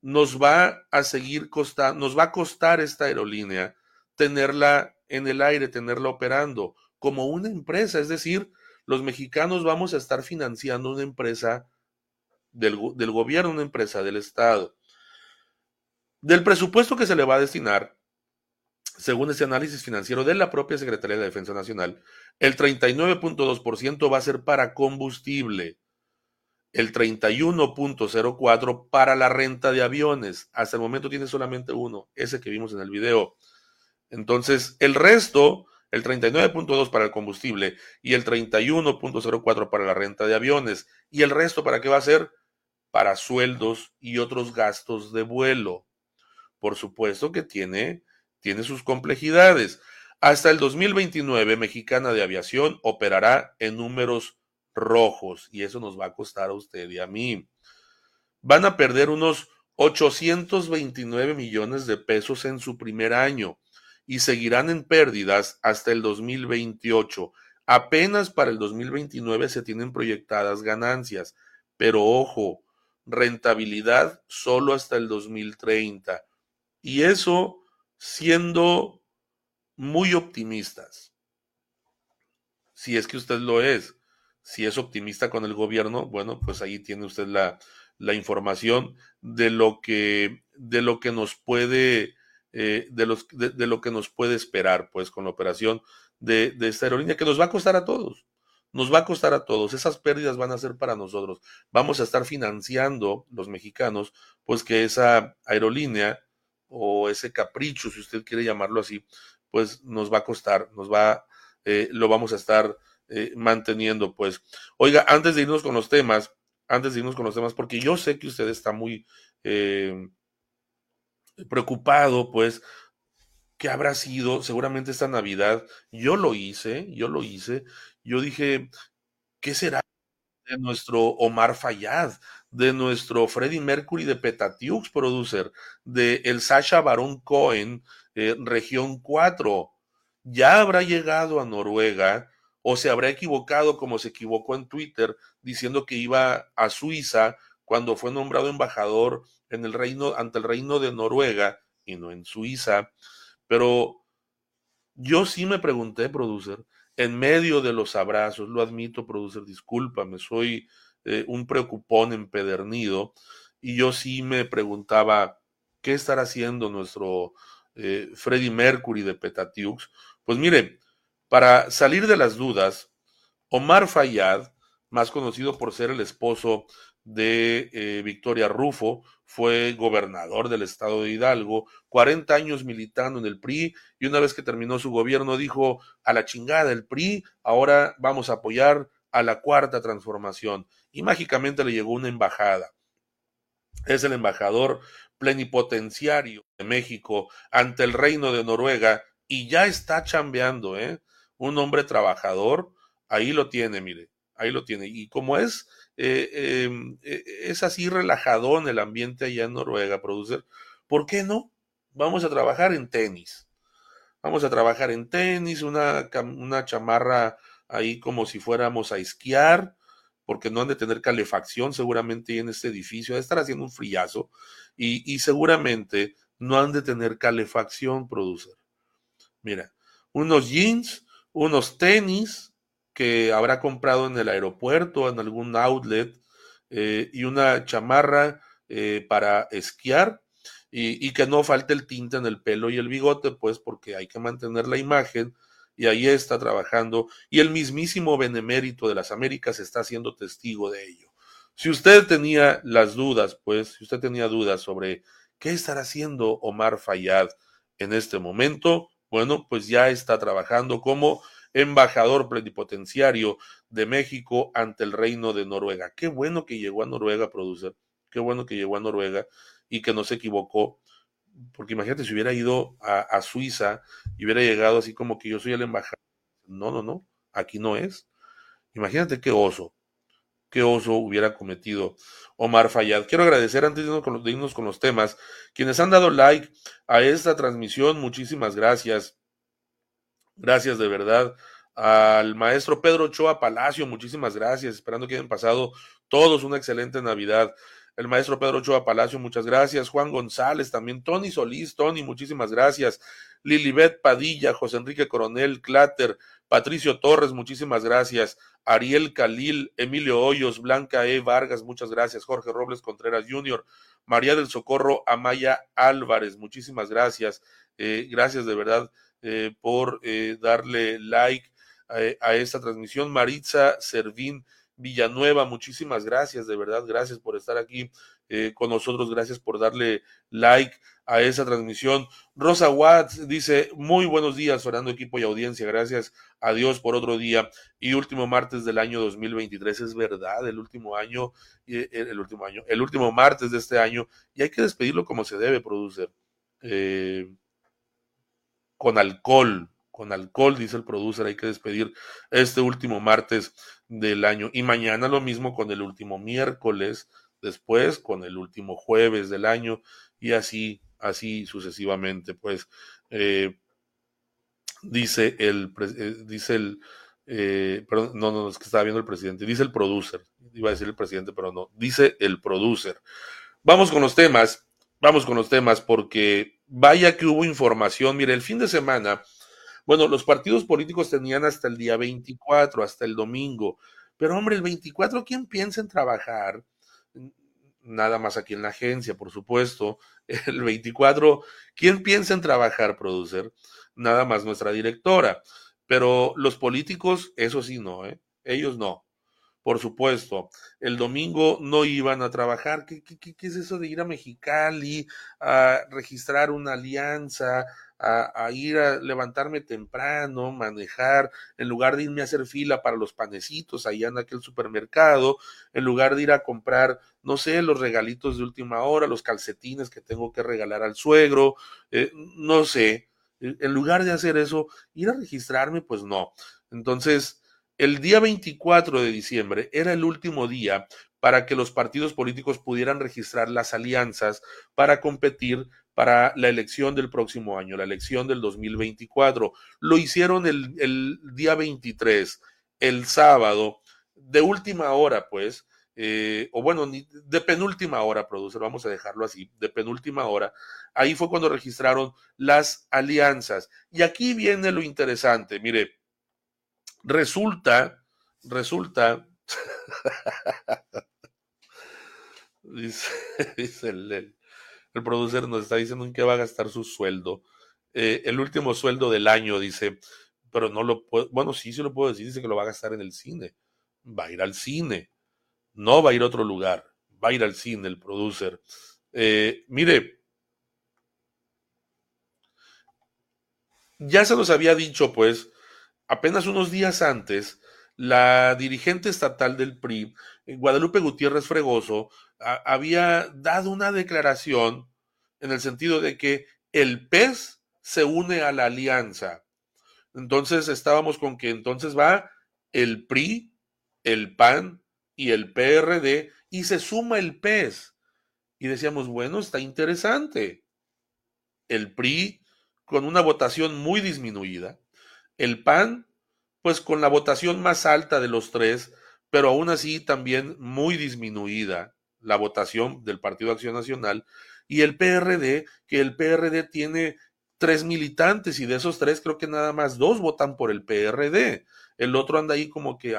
nos va a seguir costando, nos va a costar esta aerolínea tenerla en el aire, tenerla operando como una empresa. Es decir, los mexicanos vamos a estar financiando una empresa del, gobierno, una empresa del Estado. Del presupuesto que se le va a destinar, según ese análisis financiero de la propia Secretaría de Defensa Nacional, el 39.2% va a ser para combustible, el 31.04% para la renta de aviones. Hasta el momento tiene solamente uno, ese que vimos en el video. Entonces, el resto, el 39.2% para el combustible y el 31.04% para la renta de aviones. ¿Y el resto para qué va a ser? Para sueldos y otros gastos de vuelo. Por supuesto que tiene tiene sus complejidades. Hasta el 2029, Mexicana de Aviación operará en números rojos y eso nos va a costar a usted y a mí. Van a perder unos 829 millones de pesos en su primer año y seguirán en pérdidas hasta el 2028. Apenas para el 2029 se tienen proyectadas ganancias, pero ojo, rentabilidad solo hasta el 2030. Y eso siendo muy optimistas. Si es que usted lo es, si es optimista con el gobierno, bueno, pues ahí tiene usted la, la información de lo que, de lo que nos puede, eh, de, los, de, lo que nos puede esperar, pues, con la operación de, de esta aerolínea, que nos va a costar a todos. Nos va a costar a todos. Esas pérdidas van a ser para nosotros. Vamos a estar financiando los mexicanos, pues que esa aerolínea o ese capricho, si usted quiere llamarlo así, pues nos va a costar, nos va, eh, lo vamos a estar eh, manteniendo, pues. Oiga, antes de irnos con los temas, antes de irnos con los temas, porque yo sé que usted está muy eh, preocupado, pues, ¿qué habrá sido? Seguramente esta Navidad, yo lo hice, yo lo hice, yo dije, ¿qué será de nuestro Omar Fayad, de nuestro Freddie Mercury de Petatiux Producer, de el Sasha Baron Cohen, eh, región 4. Ya habrá llegado a Noruega o se habrá equivocado como se equivocó en Twitter diciendo que iba a Suiza cuando fue nombrado embajador en el reino ante el reino de Noruega y no en Suiza. Pero yo sí me pregunté, producer, en medio de los abrazos, lo admito, producer, discúlpame, soy eh, un preocupón empedernido, y yo sí me preguntaba, ¿qué estará haciendo nuestro eh, Freddie Mercury de Petatiux? Pues mire, para salir de las dudas, Omar Fayad, más conocido por ser el esposo de eh, Victoria Rufo, fue gobernador del estado de Hidalgo, 40 años militando en el PRI y una vez que terminó su gobierno dijo a la chingada el PRI, ahora vamos a apoyar a la cuarta transformación y mágicamente le llegó una embajada. Es el embajador plenipotenciario de México ante el reino de Noruega y ya está chambeando, ¿eh? Un hombre trabajador, ahí lo tiene, mire, ahí lo tiene. Y como es, eh, em, eh, es así relajado en el ambiente allá en Noruega, producer, ¿por qué no? Vamos a trabajar en tenis. Vamos a trabajar en tenis, una, una chamarra ahí como si fuéramos a esquiar, porque no han de tener calefacción seguramente en este edificio, de estar haciendo un frillazo y, y seguramente no han de tener calefacción, producer. Mira, unos jeans, unos tenis que habrá comprado en el aeropuerto, en algún outlet, eh, y una chamarra eh, para esquiar, y, y, que no falte el tinte en el pelo y el bigote, pues porque hay que mantener la imagen y ahí está trabajando y el mismísimo benemérito de las Américas está siendo testigo de ello. Si usted tenía las dudas, pues, si usted tenía dudas sobre qué estará haciendo Omar Fayad en este momento, bueno, pues ya está trabajando como embajador plenipotenciario de México ante el reino de Noruega. Qué bueno que llegó a Noruega a producir, qué bueno que llegó a Noruega y que no se equivocó porque imagínate si hubiera ido a, Suiza y hubiera llegado así como que yo soy el embajador. No, no, no, aquí no es. Imagínate qué oso, qué oso hubiera cometido Omar Fayad. Quiero agradecer antes de con los, de irnos con los temas, quienes han dado like a esta transmisión, muchísimas gracias. Gracias de verdad. Al maestro Pedro Ochoa Palacio, muchísimas gracias. Esperando que hayan pasado todos una excelente Navidad. El maestro Pedro Ochoa Palacio, muchas gracias. Juan González, también Tony Solís, Tony, muchísimas gracias. Lilibet Padilla, José Enrique Coronel, Clatter, Patricio Torres, muchísimas gracias. Ariel Calil, Emilio Hoyos, Blanca E. Vargas, muchas gracias. Jorge Robles Contreras Jr., María del Socorro Amaya Álvarez, muchísimas gracias. Eh, gracias de verdad eh, por eh, darle like a, esta transmisión. Maritza Servín Villanueva, muchísimas gracias, de verdad, gracias por estar aquí con nosotros, gracias por darle like a esa transmisión. Rosa Watts dice, muy buenos días, Fernando, equipo y audiencia, gracias a Dios por otro día y último martes del año 2023, es verdad, el último año, el último año, el último martes de este año, y hay que despedirlo como se debe, producer. Eh, con alcohol, con alcohol, dice el producer, hay que despedir este último martes del año. Y mañana lo mismo con el último miércoles, después con el último jueves del año y así, así sucesivamente, pues eh, dice el, eh, dice el, eh, no, no, es que estaba viendo el presidente, dice el producer, iba a decir el presidente, pero no, dice el producer. Vamos con los temas, vamos con los temas porque vaya que hubo información. Mire, el fin de semana, bueno, los partidos políticos tenían hasta el día 24, hasta el domingo. Pero hombre, el 24, ¿quién piensa en trabajar? Nada más aquí en la agencia, por supuesto. El 24, ¿quién piensa en trabajar, producer? Nada más nuestra directora. Pero los políticos, eso sí, no, ¿eh? Ellos no por supuesto. El domingo no iban a trabajar. ¿Qué, qué, es eso de ir a Mexicali a registrar una alianza, a, ir a levantarme temprano, manejar, en lugar de irme a hacer fila para los panecitos allá en aquel supermercado, en lugar de ir a comprar, no sé, los regalitos de última hora, los calcetines que tengo que regalar al suegro, eh, no sé. En lugar de hacer eso, ir a registrarme, pues no. Entonces, el día 24 de diciembre era el último día para que los partidos políticos pudieran registrar las alianzas para competir para la elección del próximo año, la elección del 2024. Lo hicieron el, día 23, el sábado, de última hora, pues, eh, o bueno, de penúltima hora, producer, vamos a dejarlo así, de penúltima hora. Ahí fue cuando registraron las alianzas. Y aquí viene lo interesante, mire, Resulta, resulta, dice, el, el, producer nos está diciendo en qué va a gastar su sueldo. Eh, el último sueldo del año, dice, pero no lo puedo, bueno, sí, sí lo puedo decir, dice que lo va a gastar en el cine. Va a ir al cine, no va a ir a otro lugar, va a ir al cine el producer. Eh, mire, ya se nos había dicho, pues, apenas unos días antes, la dirigente estatal del PRI, Guadalupe Gutiérrez Fregoso, había dado una declaración en el sentido de que el PES se une a la alianza. Entonces estábamos con que entonces va el PRI, el PAN y el PRD y se suma el PES. Y decíamos, bueno, está interesante. El PRI con una votación muy disminuida, el PAN, pues con la votación más alta de los tres, pero aún así también muy disminuida la votación del Partido Acción Nacional, y el PRD, que el PRD tiene tres militantes y de esos tres creo que nada más dos votan por el PRD. El otro anda ahí como que,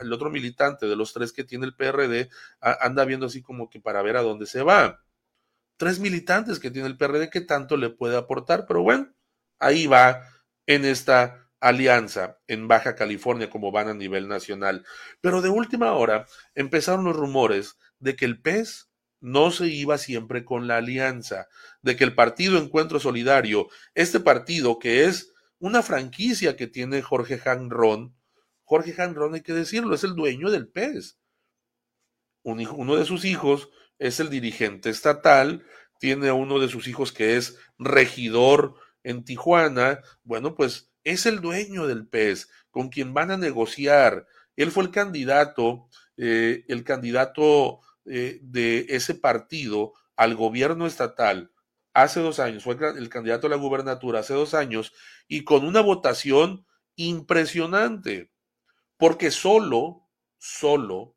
el otro militante de los tres que tiene el PRD anda viendo así como que para ver a dónde se va. Tres militantes que tiene el PRD que tanto le puede aportar, pero bueno, ahí va en esta alianza en Baja California como van a nivel nacional. Pero de última hora empezaron los rumores de que el PES no se iba siempre con la alianza, de que el partido Encuentro Solidario, este partido que es una franquicia que tiene Jorge Hanron, Jorge Hanron hay que decirlo, es el dueño del PES. uno de sus hijos es el dirigente estatal, tiene a uno de sus hijos que es regidor en Tijuana, bueno, pues es el dueño del PES, con quien van a negociar. Él fue el candidato, eh, el candidato eh, de ese partido al gobierno estatal hace dos años, fue el candidato a la gubernatura hace dos años, y con una votación impresionante, porque solo, solo,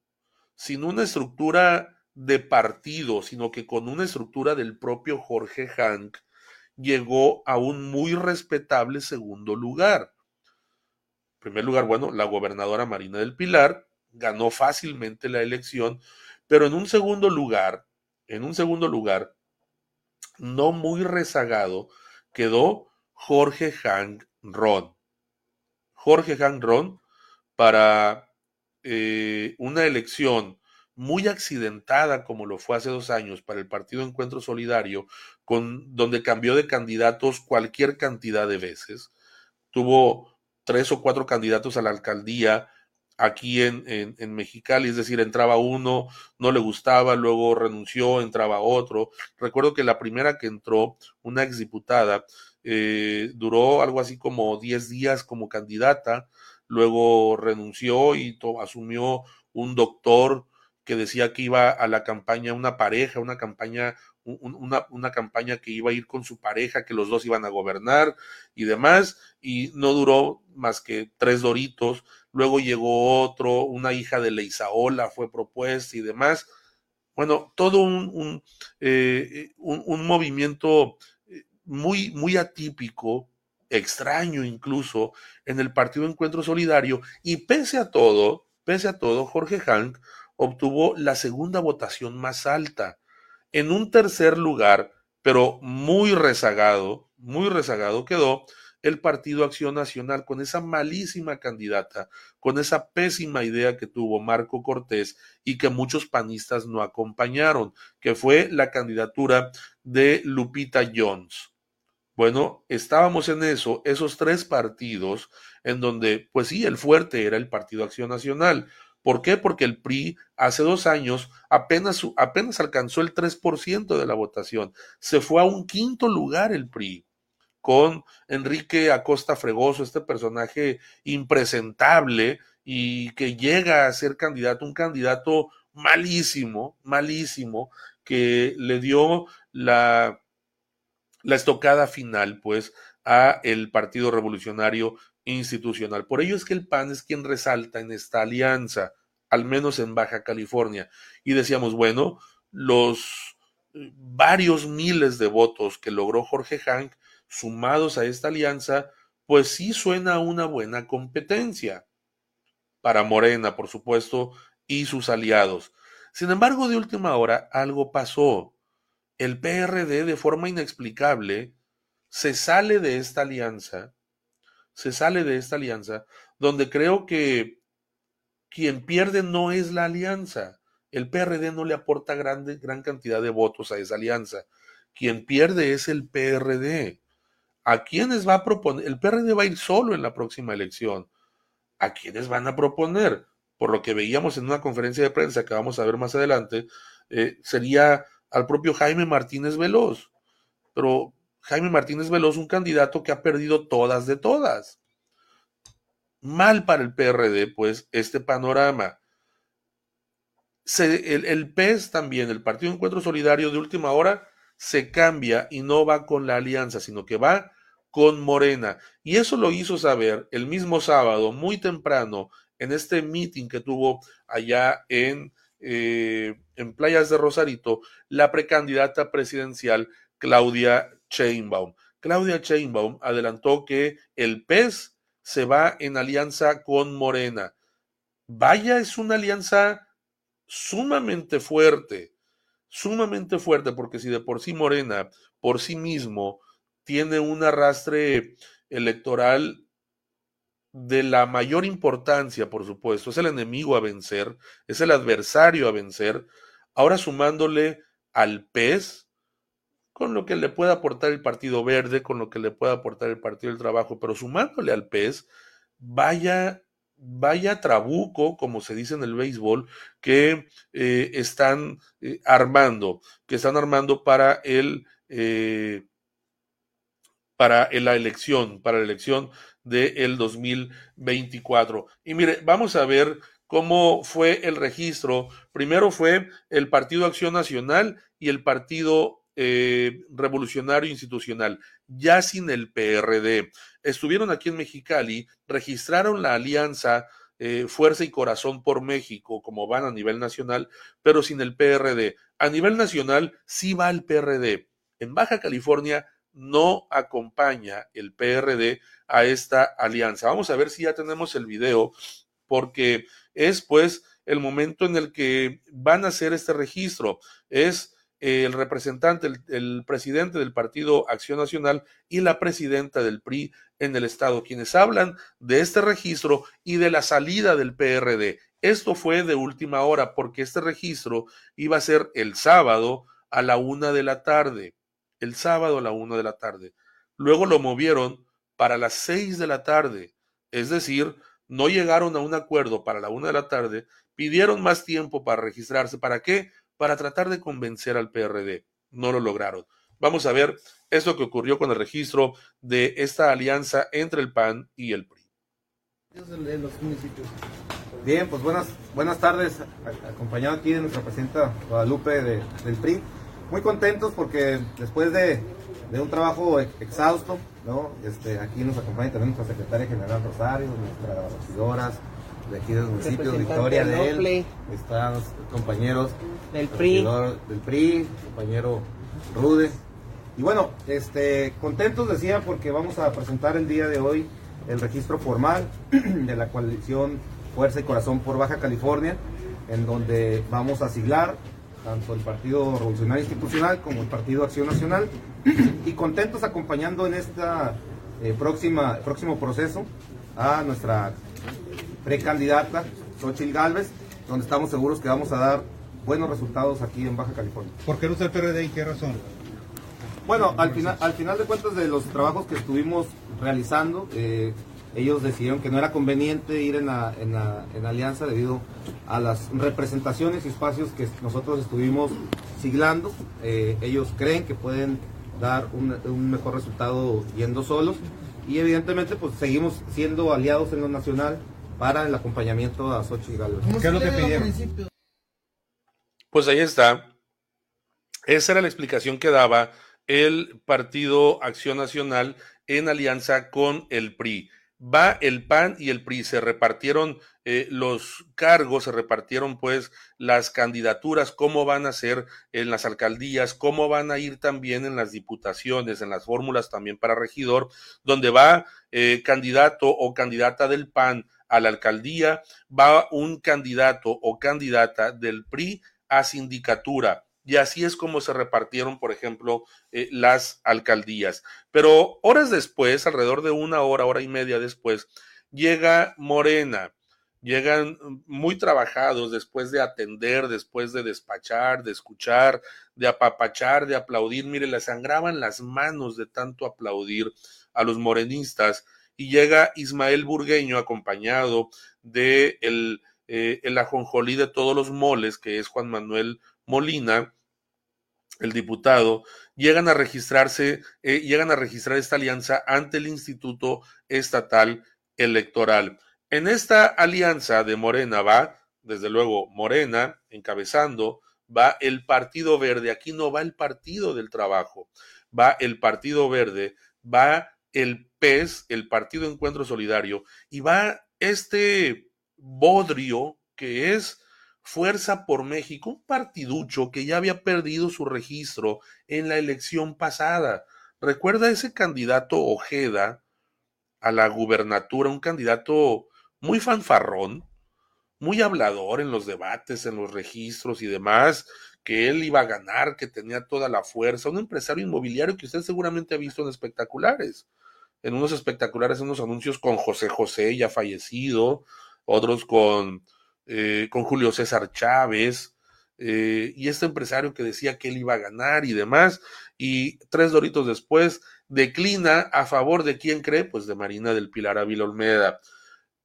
sin una estructura de partido, sino que con una estructura del propio Jorge Hank, llegó a un muy respetable segundo lugar. En primer lugar, bueno, la gobernadora Marina del Pilar ganó fácilmente la elección, pero en un segundo lugar, en un segundo lugar, no muy rezagado, quedó Jorge Hank Ron. Jorge Hank Ron para eh, una elección muy accidentada como lo fue hace dos años para el Partido Encuentro Solidario, con, donde cambió de candidatos cualquier cantidad de veces. Tuvo tres o cuatro candidatos a la alcaldía aquí en, en, Mexicali, es decir, entraba uno, no le gustaba, luego renunció, entraba otro. Recuerdo que la primera que entró, una exdiputada, eh, duró algo así como 10 días como candidata, luego renunció y asumió un doctor que decía que iba a la campaña una pareja, una campaña, una, una, campaña que iba a ir con su pareja, que los dos iban a gobernar y demás, y no duró más que tres doritos. Luego llegó otro, una hija de Leisaola fue propuesta y demás. Bueno, todo un, un, eh, un, un movimiento eh, muy, muy atípico, extraño incluso, en el Partido Encuentro Solidario, y pese a todo, pese a todo, Jorge Hank obtuvo la segunda votación más alta. En un tercer lugar, pero muy rezagado, muy rezagado quedó el Partido Acción Nacional con esa malísima candidata, con esa pésima idea que tuvo Marco Cortés y que muchos panistas no acompañaron, que fue la candidatura de Lupita Jones. Bueno, estábamos en eso, esos tres partidos en donde, pues sí, el fuerte era el Partido Acción Nacional, ¿Por qué? Porque el PRI hace dos años apenas, apenas alcanzó el 3% de la votación. Se fue a un quinto lugar el PRI con Enrique Acosta Fregoso, este personaje impresentable y que llega a ser candidato, un candidato malísimo, malísimo, que le dio la, la estocada final, pues, a el Partido Revolucionario institucional. Por ello es que el PAN es quien resalta en esta alianza, al menos en Baja California. Y decíamos, bueno, los eh, varios miles de votos que logró Jorge Hank sumados a esta alianza, pues sí suena una buena competencia para Morena, por supuesto, y sus aliados. Sin embargo, de última hora algo pasó. El PRD, de forma inexplicable, se sale de esta alianza se sale de esta alianza, donde creo que quien pierde no es la alianza. El PRD no le aporta grande, gran cantidad de votos a esa alianza. Quien pierde es el PRD. ¿A quiénes va a proponer? El PRD va a ir solo en la próxima elección. ¿A quiénes van a proponer? Por lo que veíamos en una conferencia de prensa que vamos a ver más adelante, eh, sería al propio Jaime Martínez Veloz. Pero Jaime Martínez Veloz, un candidato que ha perdido todas de todas. Mal para el PRD, pues, este panorama. el, el PES también, el Partido Encuentro Solidario de última hora, se cambia y no va con la alianza, sino que va con Morena. Y eso lo hizo saber el mismo sábado, muy temprano, en este meeting que tuvo allá en, eh, en Playas de Rosarito, la precandidata presidencial Claudia Chainbaum. Claudia Chainbaum adelantó que el PES se va en alianza con Morena. Vaya, es una alianza sumamente fuerte, sumamente fuerte, porque si de por sí Morena, por sí mismo, tiene un arrastre electoral de la mayor importancia, por supuesto, es el enemigo a vencer, es el adversario a vencer, ahora sumándole al PES, con lo que le pueda aportar el Partido Verde, con lo que le pueda aportar el Partido del Trabajo, pero sumándole al PES, vaya, vaya trabuco, como se dice en el béisbol, que eh, están eh, armando, que están armando para el eh, para la elección, para la elección del 2024. Y mire, vamos a ver cómo fue el registro. Primero fue el Partido Acción Nacional y el Partido eh, revolucionario institucional, ya sin el PRD. Estuvieron aquí en Mexicali, registraron la alianza eh, Fuerza y Corazón por México, como van a nivel nacional, pero sin el PRD. A nivel nacional sí va el PRD. En Baja California no acompaña el PRD a esta alianza. Vamos a ver si ya tenemos el video, porque es pues el momento en el que van a hacer este registro. Es el representante, el, presidente del Partido Acción Nacional y la presidenta del PRI en el Estado, quienes hablan de este registro y de la salida del PRD. Esto fue de última hora porque este registro iba a ser el sábado a la una de la tarde. El sábado a la una de la tarde. Luego lo movieron para las seis de la tarde. Es decir, no llegaron a un acuerdo para la una de la tarde, pidieron más tiempo para registrarse. ¿Para qué? Para tratar de convencer al PRD. No lo lograron. Vamos a ver esto que ocurrió con el registro de esta alianza entre el PAN y el PRI. Bien, pues buenas, buenas tardes, acompañado aquí de nuestra presidenta Guadalupe del PRI. Muy contentos porque después de, un trabajo exhausto, ¿no? este, aquí nos acompaña también nuestra secretaria general Rosario, nuestras regidora de aquí del municipio, Victoria de él, están los compañeros del PRI, del PRI, compañero Rude. Y bueno, este, contentos decía porque vamos a presentar el día de hoy el registro formal de la coalición Fuerza y Corazón por Baja California, en donde vamos a siglar tanto el Partido Revolucionario Institucional como el Partido Acción Nacional, y contentos acompañando en esta eh, próxima, próximo proceso a nuestra precandidata, Xochitl Galvez, donde estamos seguros que vamos a dar buenos resultados aquí en Baja California. ¿Por qué no el PRD y qué razón? Bueno, al final, al final de cuentas de los trabajos que estuvimos realizando, eh, ellos decidieron que no era conveniente ir en la, en, la, en alianza debido a las representaciones y espacios que nosotros estuvimos siglando. Eh, ellos creen que pueden dar un, un, mejor resultado yendo solos y evidentemente pues seguimos siendo aliados en lo nacional para el acompañamiento a Xochitl Galvez. ¿Qué es lo que pidieron? Pues ahí está. Esa era la explicación que daba el Partido Acción Nacional en alianza con el PRI. Va el PAN y el PRI, se repartieron eh, los cargos, se repartieron pues las candidaturas, cómo van a ser en las alcaldías, cómo van a ir también en las diputaciones, en las fórmulas también para regidor, donde va eh, candidato o candidata del PAN a la alcaldía, va un candidato o candidata del PRI a sindicatura. Y así es como se repartieron, por ejemplo, eh, las alcaldías. Pero horas después, alrededor de una hora, hora y media después, llega Morena. Llegan muy trabajados después de atender, después de despachar, de escuchar, de apapachar, de aplaudir. Mire, le sangraban las manos de tanto aplaudir a los morenistas y llega Ismael Burgueño acompañado de el, eh, el ajonjolí de todos los moles, que es Juan Manuel Molina, el diputado, llegan a registrarse, eh, llegan a registrar esta alianza ante el Instituto Estatal Electoral. En esta alianza de Morena va, desde luego, Morena encabezando, va el Partido Verde, aquí no va el Partido del Trabajo, va el Partido Verde, va el PES, el Partido Encuentro Solidario, y va este bodrio que es Fuerza por México, un partiducho que ya había perdido su registro en la elección pasada. Recuerda ese candidato Ojeda a la gubernatura, un candidato muy fanfarrón, muy hablador en los debates, en los registros y demás, que él iba a ganar, que tenía toda la fuerza, un empresario inmobiliario que usted seguramente ha visto en espectaculares en unos espectaculares, unos anuncios con José José ya fallecido, otros con, eh, con Julio César Chávez, eh, y este empresario que decía que él iba a ganar y demás, y tres doritos después declina a favor de quién cree, pues de Marina del Pilar Ávila Olmeda.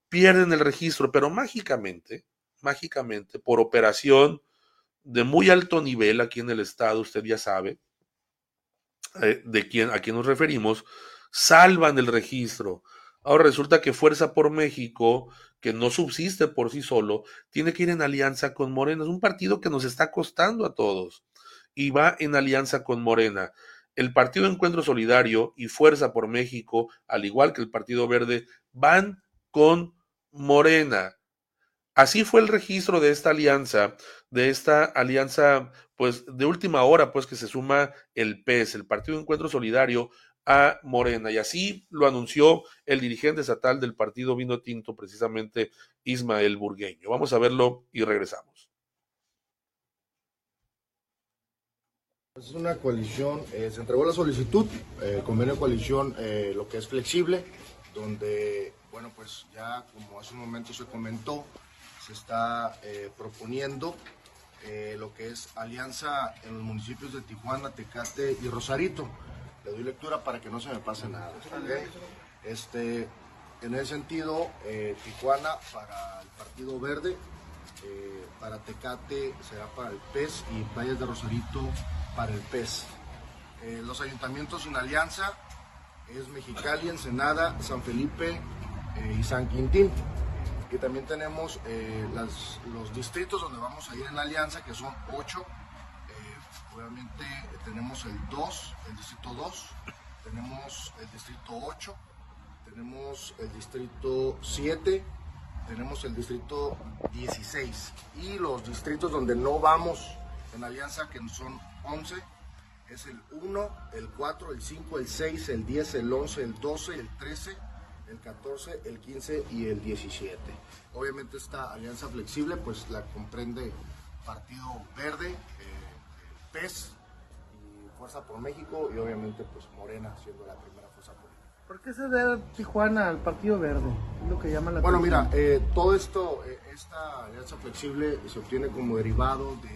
Pierden el registro, pero mágicamente, mágicamente, por operación de muy alto nivel aquí en el estado, usted ya sabe eh, de quién, a quién nos referimos, salvan el registro. Ahora resulta que Fuerza por México, que no subsiste por sí solo, tiene que ir en alianza con Morena. Es un partido que nos está costando a todos. y va en alianza con Morena. El Partido Encuentro Solidario y Fuerza por México, al igual que el Partido Verde, van con Morena. Así fue el registro de esta alianza, de esta alianza, pues de última hora, pues que se suma el PES, el Partido Encuentro Solidario, a Morena. Y así lo anunció el dirigente estatal del partido Vino Tinto, precisamente Ismael Burgueño. Vamos a verlo y regresamos. Es una coalición, eh, se entregó la solicitud, eh, convenio de coalición, eh, lo que es flexible, donde, bueno, pues ya como hace un momento se comentó, se está eh, proponiendo lo que es alianza en los municipios de Tijuana, Tecate y Rosarito. Le doy lectura para que no se me pase nada. Este, en ese sentido, eh, Tijuana para el Partido Verde, eh, para Tecate será para el PES y Valles de Rosarito para el PES. Eh, los ayuntamientos sin alianza es Mexicali, Ensenada, San Felipe y San Quintín. Y también tenemos los distritos donde vamos a ir en alianza, que son ocho. Obviamente eh, tenemos el 2, el distrito 2, tenemos el distrito 8, tenemos el distrito 7, tenemos el distrito 16 y los distritos donde no vamos en alianza, que son 11, es el 1, el 4, el 5, el 6, el 10, el 11, el 12, el 13, el 14, el 15 y el 17. Obviamente esta alianza flexible pues la comprende Partido Verde, eh, PES y Fuerza por México y obviamente pues Morena siendo la primera fuerza política. ¿Por qué se debe Tijuana al Partido Verde? Es lo que llama la Bueno, atención. mira, eh, todo esto, eh, esta alianza flexible se obtiene como derivado de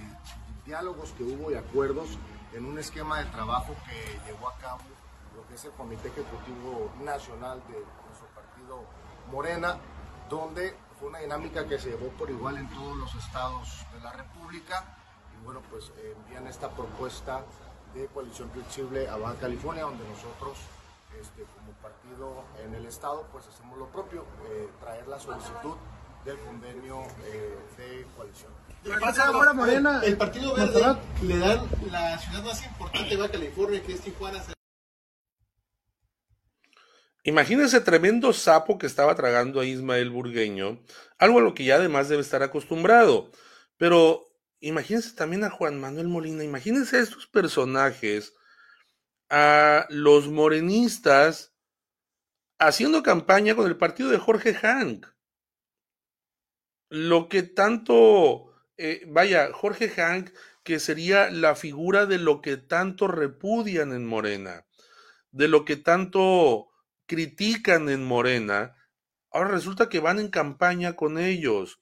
diálogos que hubo y acuerdos en un esquema de trabajo que llevó a cabo lo que es el Comité Ejecutivo Nacional de nuestro partido Morena, donde fue una dinámica que se llevó por igual en todos los estados de la República bueno, pues eh, envían esta propuesta de coalición flexible a Baja California, donde nosotros este, como partido en el estado, pues hacemos lo propio, eh, traer la solicitud del convenio eh, de coalición. ¿Por qué ahora Morena? El Partido Verde le dan la ciudad más importante de Baja California, que es Tijuana. Imagínense tremendo sapo que estaba tragando a Ismael Burgueño, algo a lo que ya además debe estar acostumbrado. Pero imagínense también a Juan Manuel Molina, imagínense a estos personajes, a los morenistas haciendo campaña con el partido de Jorge Hank. Lo que tanto, eh, vaya, Jorge Hank, que sería la figura de lo que tanto repudian en Morena, de lo que tanto critican en Morena, ahora resulta que van en campaña con ellos.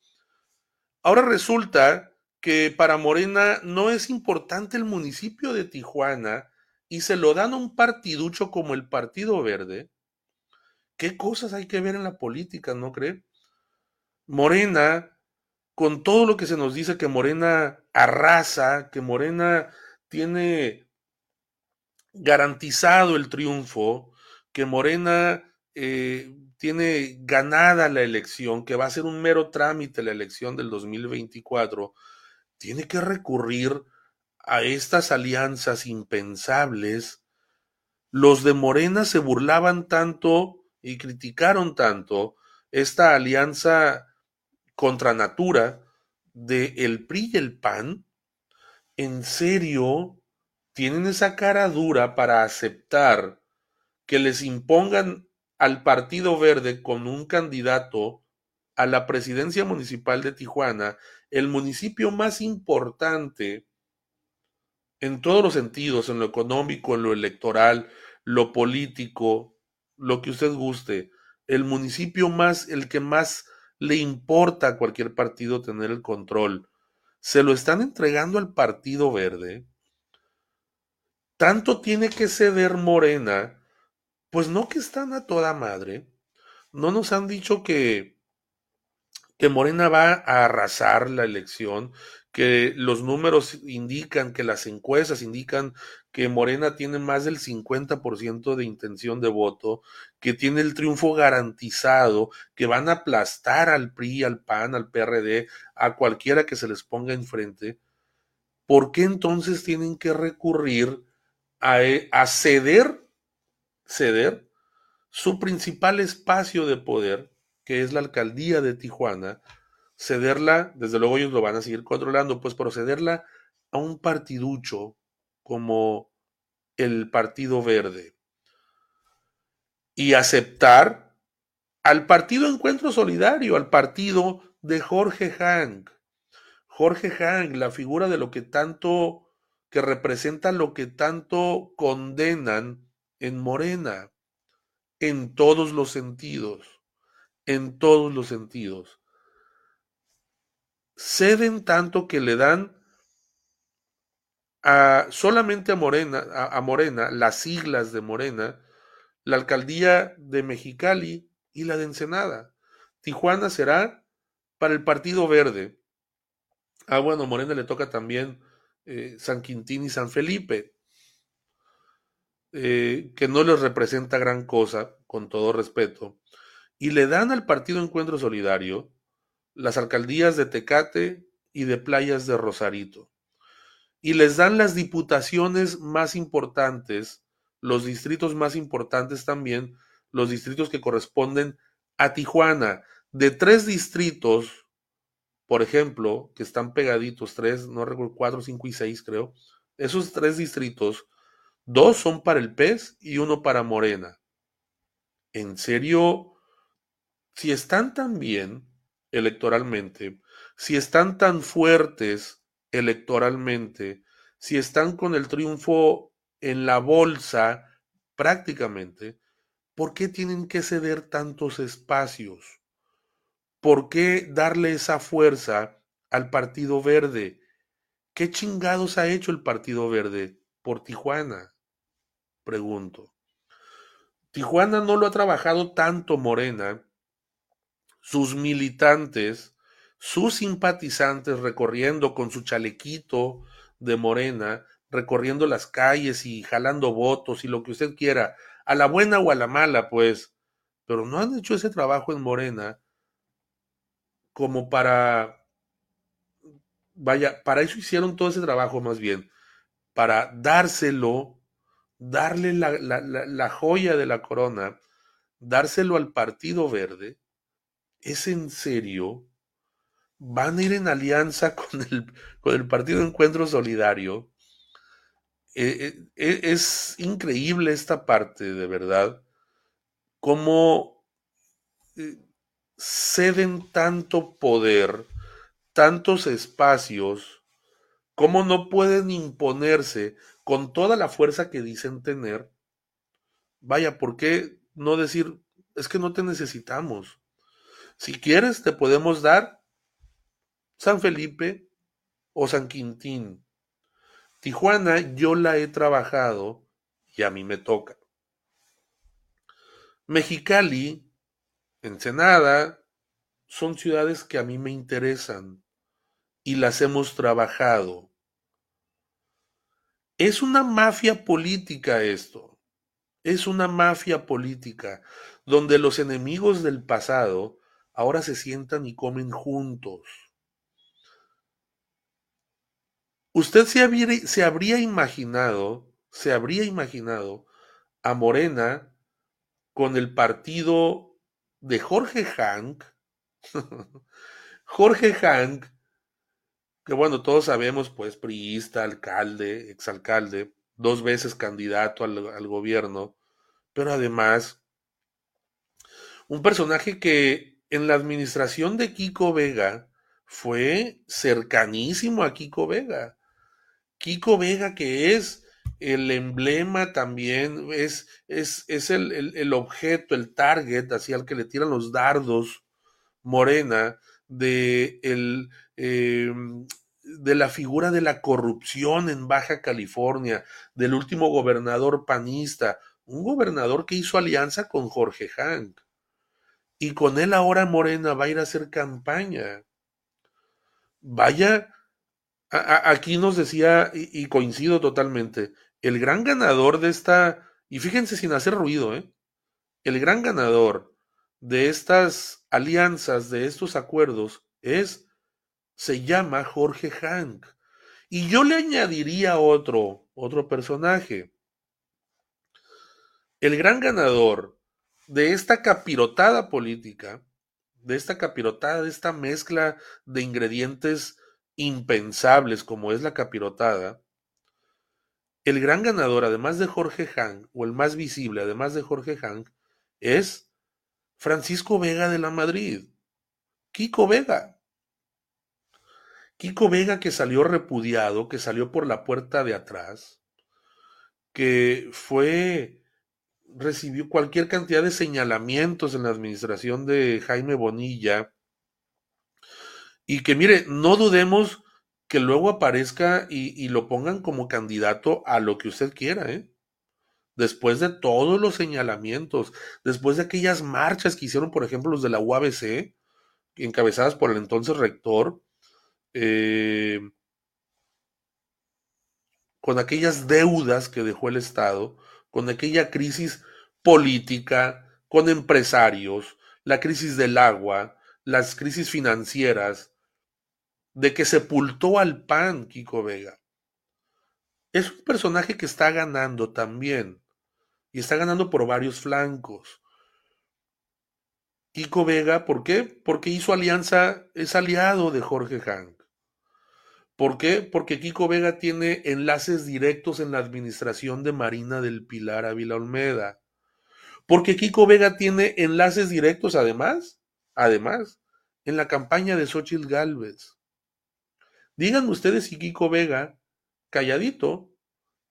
Ahora resulta que para Morena no es importante el municipio de Tijuana y se lo dan a un partiducho como el Partido Verde. ¿Qué cosas hay que ver en la política, no cree? Morena, con todo lo que se nos dice que Morena arrasa, que Morena tiene garantizado el triunfo, que Morena eh, tiene ganada la elección, que va a ser un mero trámite la elección del 2024, tiene que recurrir a estas alianzas impensables. Los de Morena se burlaban tanto y criticaron tanto esta alianza contra natura de el PRI y el PAN. ¿En serio tienen esa cara dura para aceptar que les impongan al Partido Verde con un candidato a la presidencia municipal de Tijuana, el municipio más importante en todos los sentidos, en lo económico, en lo electoral, lo político, lo que usted guste, el municipio más, el que más le importa a cualquier partido tener el control, se lo están entregando al Partido Verde. Tanto tiene que ceder Morena, pues no que están a toda madre. No nos han dicho que, que Morena va a arrasar la elección, que los números indican, que las encuestas indican que Morena tiene más del 50% de intención de voto, que tiene el triunfo garantizado, que van a aplastar al PRI, al PAN, al PRD, a cualquiera que se les ponga enfrente. ¿por qué entonces tienen que recurrir a, e, a ceder, ceder su principal espacio de poder, que es la alcaldía de Tijuana, cederla, desde luego ellos lo van a seguir controlando, pues procederla a un partiducho como el Partido Verde y aceptar al Partido Encuentro Solidario, al partido de Jorge Hank. Jorge Hank, la figura de lo que tanto, que representa lo que tanto condenan en Morena, en todos los sentidos, en todos los sentidos ceden tanto que le dan a, solamente a Morena, a, Morena, las siglas de Morena, la alcaldía de Mexicali y la de Ensenada. Tijuana será para el Partido Verde. Ah, bueno, Morena le toca también eh, San Quintín y San Felipe, eh, que no les representa gran cosa, con todo respeto, y le dan al Partido Encuentro Solidario las alcaldías de Tecate y de Playas de Rosarito. Y les dan las diputaciones más importantes, los distritos más importantes también, los distritos que corresponden a Tijuana. De tres distritos, por ejemplo, que están pegaditos, tres, no recuerdo, cuatro, cinco y seis creo, esos tres distritos, dos son para el PES y uno para Morena. En serio, si están tan bien, electoralmente, si están tan fuertes electoralmente, si están con el triunfo en la bolsa prácticamente, ¿por qué tienen que ceder tantos espacios? ¿Por qué darle esa fuerza al Partido Verde? ¿Qué chingados ha hecho el Partido Verde por Tijuana? Pregunto. Tijuana no lo ha trabajado tanto Morena sus militantes, sus simpatizantes recorriendo con su chalequito de morena, recorriendo las calles y jalando votos y lo que usted quiera, a la buena o a la mala, pues, pero no han hecho ese trabajo en Morena como para, vaya, para eso hicieron todo ese trabajo más bien, para dárselo, darle la, la, la joya de la corona, dárselo al Partido Verde, ¿es en serio? ¿Van a ir en alianza con el, con el Partido Encuentro Solidario? Eh, eh, e, es increíble esta parte, de verdad, cómo eh, ceden tanto poder, tantos espacios, cómo no pueden imponerse con toda la fuerza que dicen tener. Vaya, ¿por qué no decir, es que no te necesitamos? Si quieres, te podemos dar San Felipe o San Quintín. Tijuana yo la he trabajado y a mí me toca. Mexicali, Ensenada, son ciudades que a mí me interesan y las hemos trabajado. Es una mafia política esto. Es una mafia política donde los enemigos del pasado ahora se sientan y comen juntos. Usted se habría, imaginado, se habría imaginado a Morena con el partido de Jorge Hank, Jorge Hank, que bueno, todos sabemos, pues, priista, alcalde, exalcalde, dos veces candidato al gobierno, pero además un personaje que en la administración de Kiko Vega fue cercanísimo a Kiko Vega. Kiko Vega que es el emblema también, es, es, es el, objeto, el target hacia el que le tiran los dardos Morena de, el, em, de la figura de la corrupción en Baja California, del último gobernador panista, un gobernador que hizo alianza con Jorge Hank y con él ahora Morena va a ir a hacer campaña. Vaya, aquí nos decía, y, coincido totalmente, el gran ganador de esta, y fíjense sin hacer ruido, ¿eh? el gran ganador de estas alianzas, de estos acuerdos, es, se llama Jorge Hank. Y yo le añadiría otro, otro personaje. El gran ganador de esta capirotada política, de esta capirotada, de esta mezcla de ingredientes impensables como es la capirotada, el gran ganador, además de Jorge Hank, o el más visible, además de Jorge Hank, es Francisco Vega de la Madrid, Kiko Vega. Kiko Vega que salió repudiado, que salió por la puerta de atrás, que fue recibió cualquier cantidad de señalamientos en la administración de Jaime Bonilla. Y que mire, no dudemos que luego aparezca y, lo pongan como candidato a lo que usted quiera, ¿eh? Después de todos los señalamientos, después de aquellas marchas que hicieron, por ejemplo, los de la UABC, encabezadas por el entonces rector, eh, con aquellas deudas que dejó el Estado, con aquella crisis política, con empresarios, la crisis del agua, las crisis financieras, de que sepultó al PAN, Kiko Vega. Es un personaje que está ganando también, y está ganando por varios flancos. Kiko Vega, ¿por qué? Porque hizo alianza, es aliado de Jorge Hank. ¿Por qué? Porque Kiko Vega tiene enlaces directos en la administración de Marina del Pilar Ávila Olmeda. Porque Kiko Vega tiene enlaces directos, además, además, en la campaña de Xochitl Galvez. Díganme ustedes si Kiko Vega, calladito,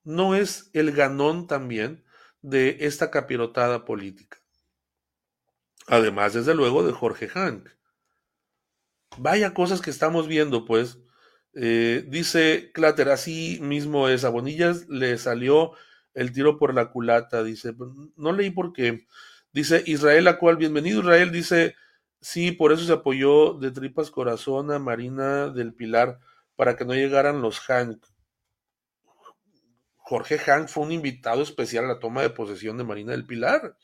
no es el ganón también de esta capirotada política. Además, desde luego, de Jorge Hank. Vaya cosas que estamos viendo, pues, eh, dice Clatter, así mismo es, a Bonillas le salió el tiro por la culata, dice, pues, no leí por qué. Dice Israel la cual bienvenido Israel, dice, sí, por eso se apoyó de tripas corazón a Marina del Pilar, para que no llegaran los Hank. Jorge Hank fue un invitado especial a la toma de posesión de Marina del Pilar.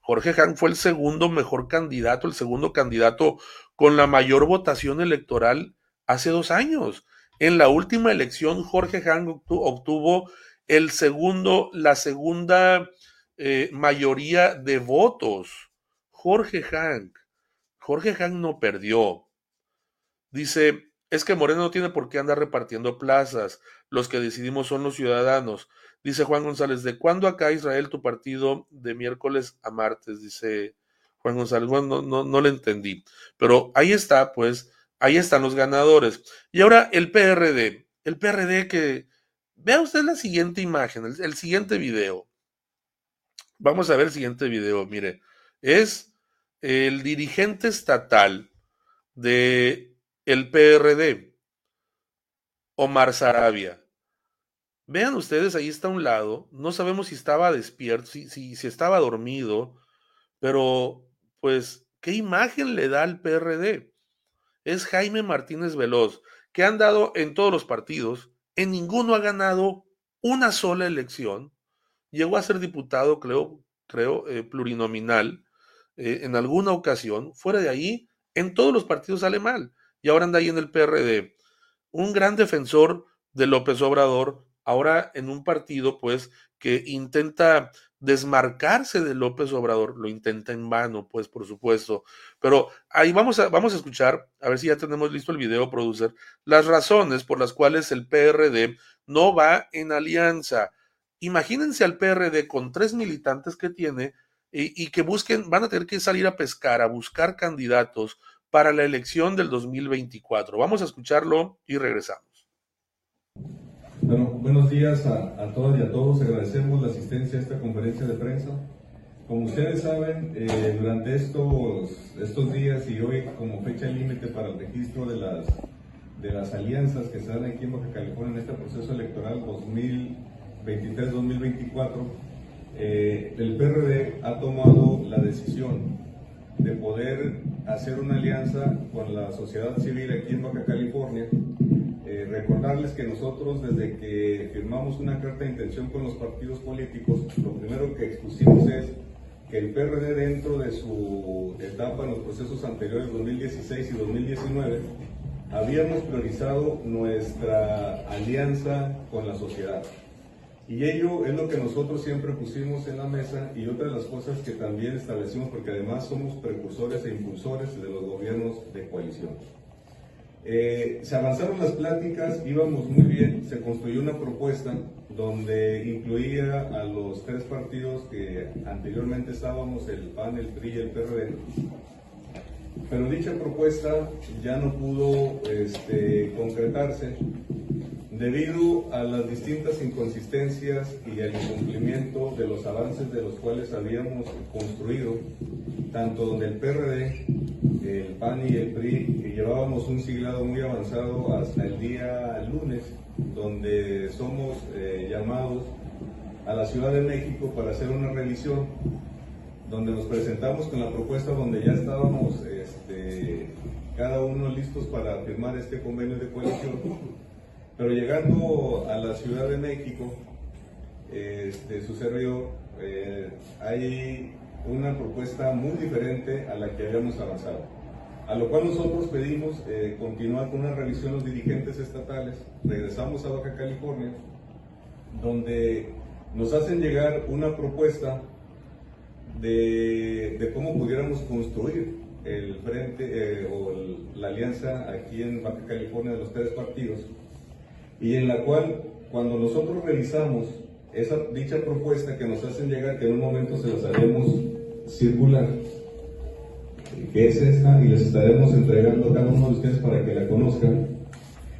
Jorge Hank fue el segundo mejor candidato, el segundo candidato con la mayor votación electoral hace dos años. En la última elección, Jorge Hank obtuvo el segundo, la segunda eh, mayoría de votos. Jorge Hank. Jorge Hank no perdió. Dice, es que Moreno no tiene por qué andar repartiendo plazas. Los que decidimos son los ciudadanos. Dice Juan González, ¿de cuándo acá Israel tu partido de miércoles a martes? Dice Juan González. Bueno, no, no, no le entendí. Pero ahí está, pues, Ahí están los ganadores. Y ahora el PRD. El PRD que... Vea usted la siguiente imagen, el, siguiente video. Vamos a ver el siguiente video. Mire, es el dirigente estatal de el PRD, Omar Sarabia. Vean ustedes, ahí está a un lado. No sabemos si estaba despierto, si, si, estaba dormido, pero pues, ¿qué imagen le da al PRD? Es Jaime Martínez Veloz, que ha andado en todos los partidos, en ninguno ha ganado una sola elección, llegó a ser diputado, creo, creo eh, plurinominal eh, en alguna ocasión, fuera de ahí, en todos los partidos sale mal, y ahora anda ahí en el PRD. Un gran defensor de López Obrador, ahora en un partido, pues, que intenta desmarcarse de López Obrador, lo intenta en vano, pues por supuesto. Pero ahí vamos a, vamos a escuchar, a ver si ya tenemos listo el video, producer, las razones por las cuales el PRD no va en alianza. Imagínense al PRD con tres militantes que tiene y, y que busquen, van a tener que salir a pescar, a buscar candidatos para la elección del 2024. Vamos a escucharlo y regresamos. Bueno, buenos días a, todas y a todos. Agradecemos la asistencia a esta conferencia de prensa. Como ustedes saben, eh, durante estos, estos días y hoy como fecha límite para el registro de las, de las alianzas que se dan aquí en Baja California en este proceso electoral 2023-2024, eh, el PRD ha tomado la decisión de poder hacer una alianza con la sociedad civil aquí en Baja California eh, recordarles que nosotros desde que firmamos una carta de intención con los partidos políticos, lo primero que expusimos es que el PRD dentro de su etapa en los procesos anteriores, 2016 y 2019, habíamos priorizado nuestra alianza con la sociedad. Y ello es lo que nosotros siempre pusimos en la mesa y otra de las cosas que también establecimos, porque además somos precursores e impulsores de los gobiernos de coalición. Eh, se avanzaron las pláticas, íbamos muy bien, se construyó una propuesta donde incluía a los tres partidos que anteriormente estábamos, el PAN, el PRI y el PRD, pero dicha propuesta ya no pudo este, concretarse debido a las distintas inconsistencias y al incumplimiento de los avances de los cuales habíamos construido, tanto donde el PRD, el PAN y el PRI, que llevábamos un siglado muy avanzado hasta el día lunes, donde somos eh, llamados a la Ciudad de México para hacer una revisión, donde nos presentamos con la propuesta donde ya estábamos este, cada uno listos para firmar este convenio de coalición pero llegando a la Ciudad de México, este, su servidor, eh, hay una propuesta muy diferente a la que habíamos avanzado. A lo cual nosotros pedimos eh, continuar con una revisión los dirigentes estatales, regresamos a Baja California, donde nos hacen llegar una propuesta de, cómo pudiéramos construir el frente eh, o la alianza aquí en Baja California de los tres partidos y en la cual cuando nosotros revisamos esa dicha propuesta que nos hacen llegar, que en un momento se las haremos circular, que es esta, y les estaremos entregando a cada uno de ustedes para que la conozcan.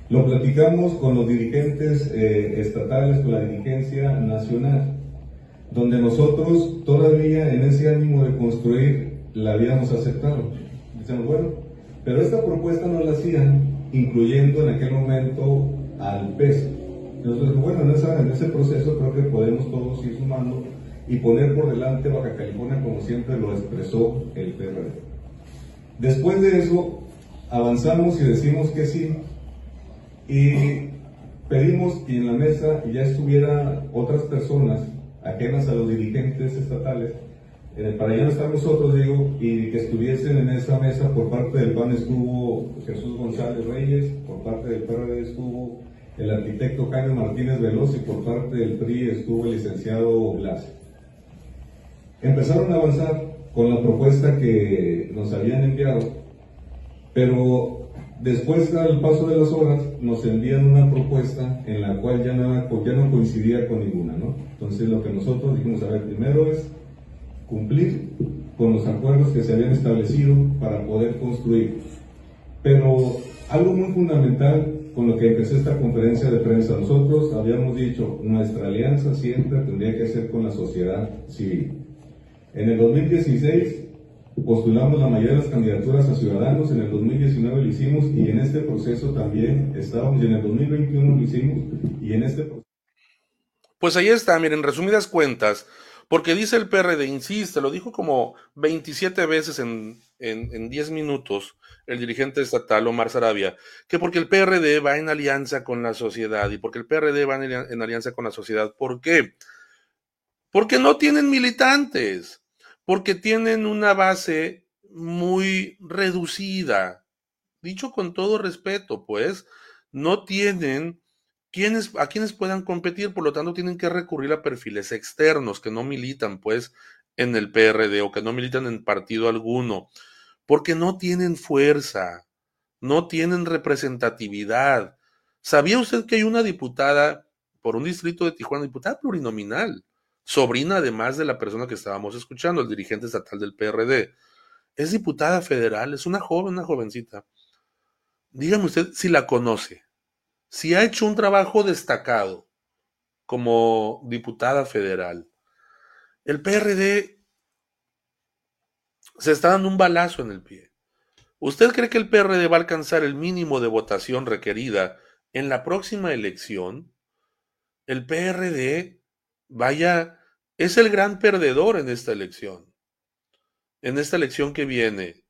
Lo platicamos con los dirigentes eh, estatales, con la dirigencia nacional, donde nosotros todavía en ese ánimo de construir la habíamos aceptado. Dicen, bueno, pero esta propuesta no la hacían incluyendo en aquel momento al peso. Entonces, bueno, en, ese proceso creo que podemos todos ir sumando y poner por delante Baja California como siempre lo expresó el PRD. Después de eso, avanzamos y decimos que sí y pedimos que en la mesa ya estuvieran otras personas ajenas a los dirigentes estatales, para ya no estar nosotros, digo, y que estuviesen en esa mesa por parte del PAN estuvo Jesús González Reyes, por parte del PRD estuvo el arquitecto Jaime Martínez Veloz y por parte del PRI estuvo el licenciado Blas. Empezaron a avanzar con la propuesta que nos habían enviado, pero después al paso de las horas nos envían una propuesta en la cual ya no, ya no coincidía con ninguna, ¿no? Entonces lo que nosotros dijimos, a ver, primero es cumplir con los acuerdos que se habían establecido para poder construir. Pero algo muy fundamental con lo que empecé esta conferencia de prensa. Nosotros habíamos dicho, nuestra alianza siempre tendría que ser con la sociedad civil. En el 2016 postulamos la mayoría de las candidaturas a ciudadanos, en el 2019 lo hicimos y en este proceso también estábamos, y en el 2021 lo hicimos y en este proceso... Pues ahí está, miren, resumidas cuentas, porque dice el PRD, insiste, lo dijo como 27 veces en, en, en 10 minutos, el dirigente estatal Omar Sarabia, que porque el PRD va en alianza con la sociedad y porque el PRD va en, alianza con la sociedad. ¿Por qué? Porque no tienen militantes, porque tienen una base muy reducida. Dicho con todo respeto, pues, no tienen quienes, a quienes puedan competir, por lo tanto tienen que recurrir a perfiles externos que no militan, pues, en el PRD o que no militan en partido alguno porque no tienen fuerza, no tienen representatividad. ¿Sabía usted que hay una diputada por un distrito de Tijuana, diputada plurinominal, sobrina además de la persona que estábamos escuchando, el dirigente estatal del PRD? Es diputada federal, es una joven, una jovencita. Dígame usted si la conoce, si ha hecho un trabajo destacado como diputada federal. El PRD se está dando un balazo en el pie. ¿Usted cree que el PRD va a alcanzar el mínimo de votación requerida en la próxima elección? El PRD, vaya, es el gran perdedor en esta elección. En esta elección que viene.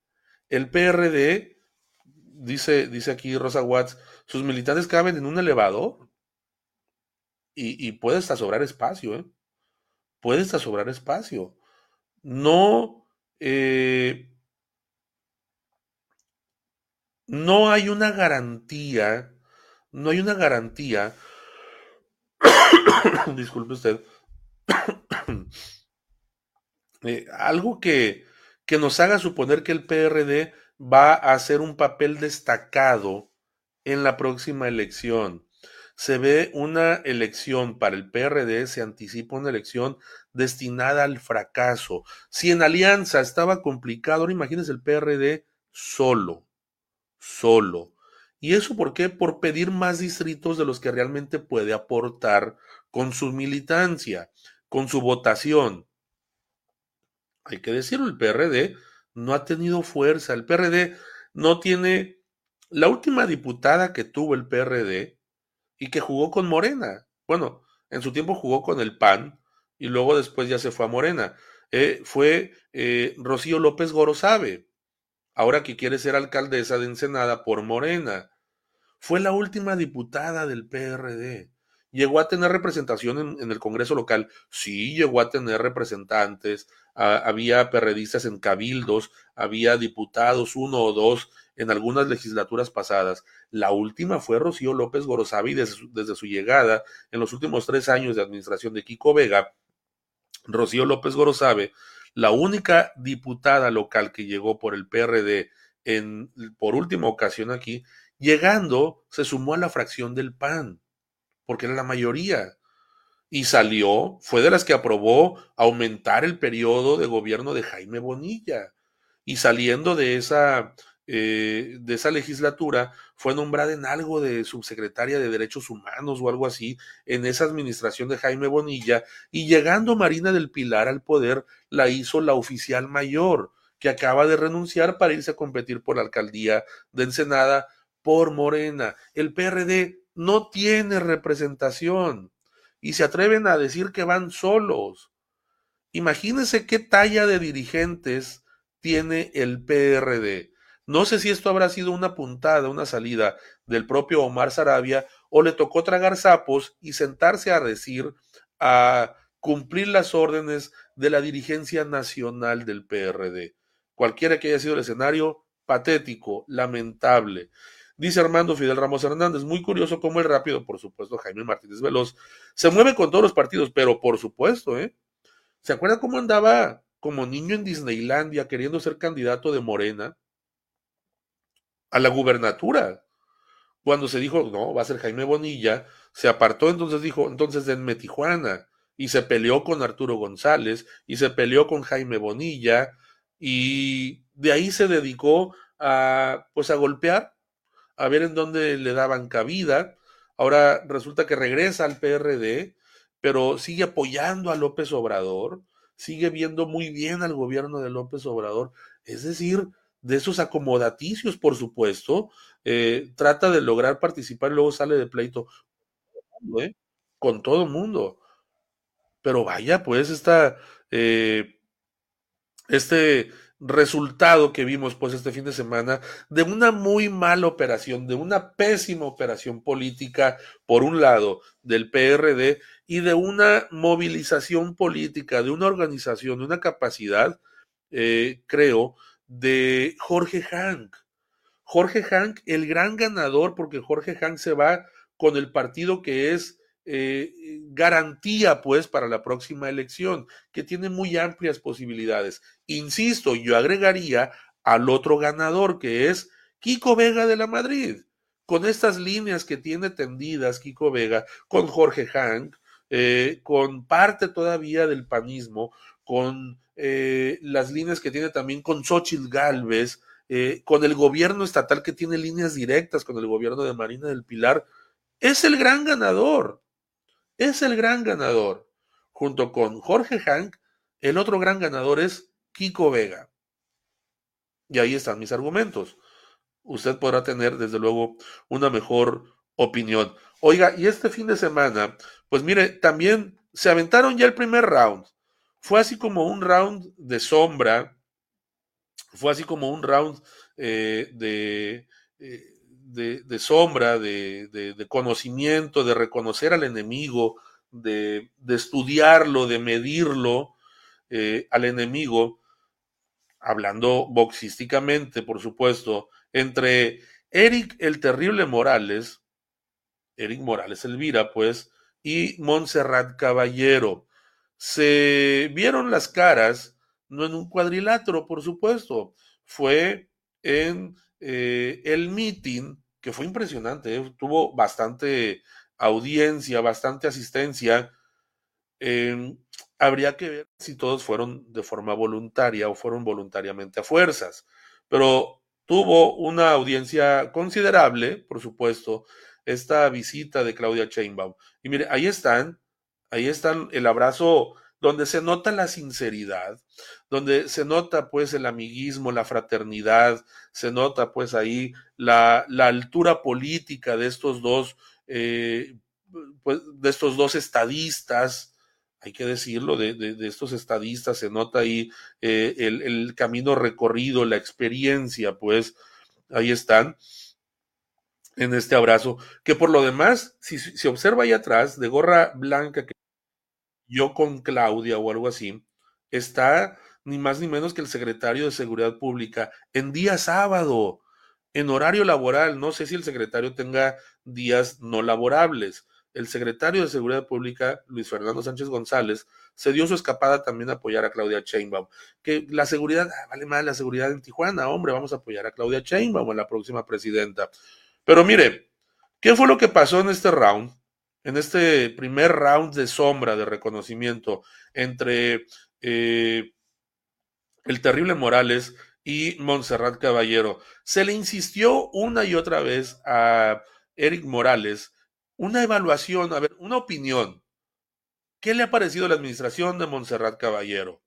El PRD, dice, dice aquí Rosa Watts, sus militantes caben en un elevador. Y, y puede hasta sobrar espacio, ¿eh? Puede hasta sobrar espacio. No eh, no hay una garantía, no hay una garantía, disculpe usted, eh, algo que, que nos haga suponer que el PRD va a hacer un papel destacado en la próxima elección. Se ve una elección para el PRD, se anticipa una elección destinada al fracaso. Si en alianza estaba complicado, ahora imagínense el PRD solo, solo. ¿Y eso por qué? Por pedir más distritos de los que realmente puede aportar con su militancia, con su votación. Hay que decirlo, el PRD no ha tenido fuerza. El PRD no tiene la última diputada que tuvo el PRD y que jugó con Morena. Bueno, en su tiempo jugó con el PAN y luego después ya se fue a Morena. Eh, fue eh, Rocío López Gorosabe, ahora que quiere ser alcaldesa de Ensenada por Morena. Fue la última diputada del PRD. Llegó a tener representación en, el Congreso local, sí llegó a tener representantes, había perredistas en cabildos, había diputados, uno o dos en algunas legislaturas pasadas. La última fue Rocío López Gorosabi desde desde su llegada en los últimos tres años de administración de Kiko Vega. Rocío López Gorosabe, la única diputada local que llegó por el PRD en, por última ocasión aquí, llegando se sumó a la fracción del PAN, porque era la mayoría y salió, fue de las que aprobó aumentar el periodo de gobierno de Jaime Bonilla. Y saliendo de esa, eh, de esa legislatura, fue nombrada en algo de subsecretaria de Derechos Humanos o algo así, en esa administración de Jaime Bonilla, y llegando Marina del Pilar al poder, la hizo la oficial mayor, que acaba de renunciar para irse a competir por la alcaldía de Ensenada por Morena. El PRD no tiene representación y se atreven a decir que van solos. Imagínense qué talla de dirigentes tiene el PRD. No sé si esto habrá sido una puntada, una salida del propio Omar Sarabia o le tocó tragar sapos y sentarse a decir, a cumplir las órdenes de la dirigencia nacional del PRD. Cualquiera que haya sido el escenario, patético, lamentable. Dice Armando Fidel Ramos Hernández, muy curioso cómo el rápido, por supuesto, Jaime Martínez Veloz, se mueve con todos los partidos, pero por supuesto, ¿eh? ¿Se acuerda cómo andaba como niño en Disneylandia queriendo ser candidato de Morena a la gubernatura? Cuando se dijo, no, va a ser Jaime Bonilla, se apartó, entonces dijo, entonces denme Tijuana, y se peleó con Arturo González, y se peleó con Jaime Bonilla, y de ahí se dedicó a, pues, a golpear a ver en dónde le daban cabida. Ahora resulta que regresa al PRD, pero sigue apoyando a López Obrador, sigue viendo muy bien al gobierno de López Obrador, es decir, de esos acomodaticios, por supuesto, eh, trata de lograr participar y luego sale de pleito ¿eh? con todo el mundo. Pero vaya, pues esta, eh, este resultado que vimos pues este fin de semana de una muy mala operación, de una pésima operación política, por un lado, del PRD y de una movilización política, de una organización, de una capacidad, eh, creo, de Jorge Hank. Jorge Hank, el gran ganador, porque Jorge Hank se va con el partido que es eh, garantía pues para la próxima elección, que tiene muy amplias posibilidades. Insisto, yo agregaría al otro ganador que es Kiko Vega de la Madrid, con estas líneas que tiene tendidas Kiko Vega, con Jorge Hank, eh, con parte todavía del panismo, con eh, las líneas que tiene también con Xochitl Galvez, con el gobierno estatal que tiene líneas directas con el gobierno de Marina del Pilar, es el gran ganador es el gran ganador. Junto con Jorge Hank, el otro gran ganador es Kiko Vega. Y ahí están mis argumentos. Usted podrá tener, desde luego, una mejor opinión. Oiga, y este fin de semana, pues mire, también se aventaron ya el primer round. Fue así como un round de sombra, fue así como un round eh, de, eh, de, sombra, de, conocimiento, de reconocer al enemigo, de, estudiarlo, de medirlo eh, al enemigo, hablando boxísticamente, por supuesto, entre Eric el Terrible Morales, Eric Morales Elvira, pues, y Montserrat Caballero. Se vieron las caras, no en un cuadrilátero, por supuesto, fue en eh, el meeting, que fue impresionante, ¿eh? tuvo bastante audiencia, bastante asistencia. Em, habría que ver si todos fueron de forma voluntaria o fueron voluntariamente a fuerzas, pero tuvo una audiencia considerable, por supuesto, esta visita de Claudia Sheinbaum. Y mire, ahí están, ahí están el abrazo donde se nota la sinceridad, donde se nota pues el amiguismo, la fraternidad, se nota pues ahí la, la altura política de estos dos, eh, pues, de estos dos estadistas, hay que decirlo, de, de, estos estadistas, se nota ahí eh, el, el, camino recorrido, la experiencia, pues ahí están en este abrazo, que por lo demás, si se observa ahí atrás, de gorra blanca, que yo con Claudia o algo así, está ni más ni menos que el secretario de Seguridad Pública en día sábado, en horario laboral. No sé si el secretario tenga días no laborables. El secretario de Seguridad Pública, Luis Fernando Sánchez González, se dio su escapada también a apoyar a Claudia Sheinbaum. Que la seguridad, ah, vale más la seguridad en Tijuana, hombre, vamos a apoyar a Claudia Sheinbaum, la próxima presidenta. Pero mire, ¿qué fue lo que pasó en este round? En este primer round de sombra de reconocimiento entre eh, el terrible Morales y Montserrat Caballero. Se le insistió una y otra vez a Eric Morales una evaluación, a ver, una opinión. ¿Qué le ha parecido la administración de Montserrat Caballero?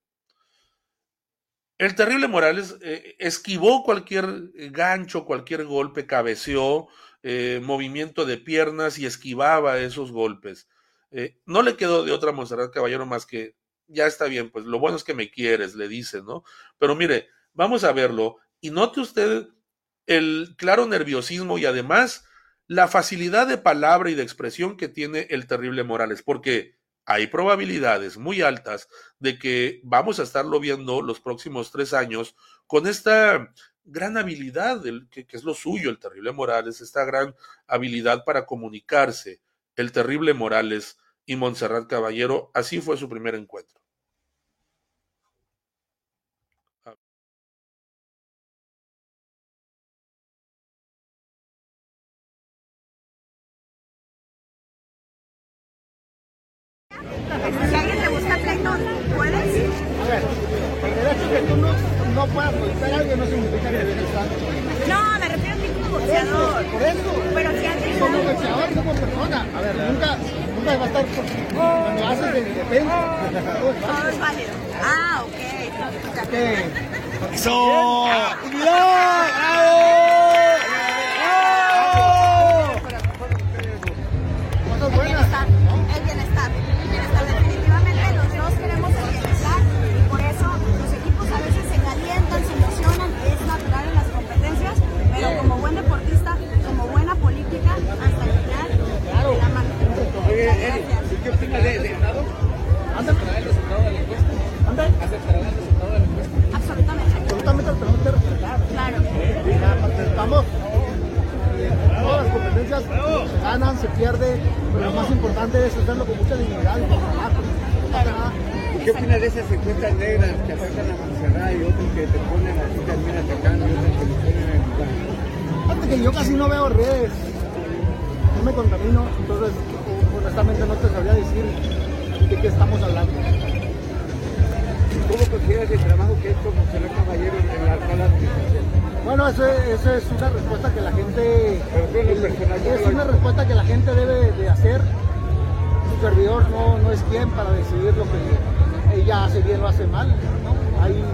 El terrible Morales eh, esquivó cualquier gancho, cualquier golpe, cabeceó, eh, movimiento de piernas y esquivaba esos golpes. Eh, no le quedó de otra Montserrat Caballero más que, ya está bien, pues lo bueno es que me quieres, le dice, ¿no? Pero mire, vamos a verlo y note usted el claro nerviosismo y además la facilidad de palabra y de expresión que tiene el terrible Morales, porque hay probabilidades muy altas de que vamos a estarlo viendo los próximos tres años con esta gran habilidad que, que, es lo suyo, el terrible Morales, esta gran habilidad para comunicarse, el terrible Morales y Montserrat Caballero, así fue su primer encuentro. Esa es una respuesta que la gente es una respuesta que la gente debe de hacer. Su servidor no, no es quien para decidir lo que ella hace bien o hace mal. ¿no? Hay,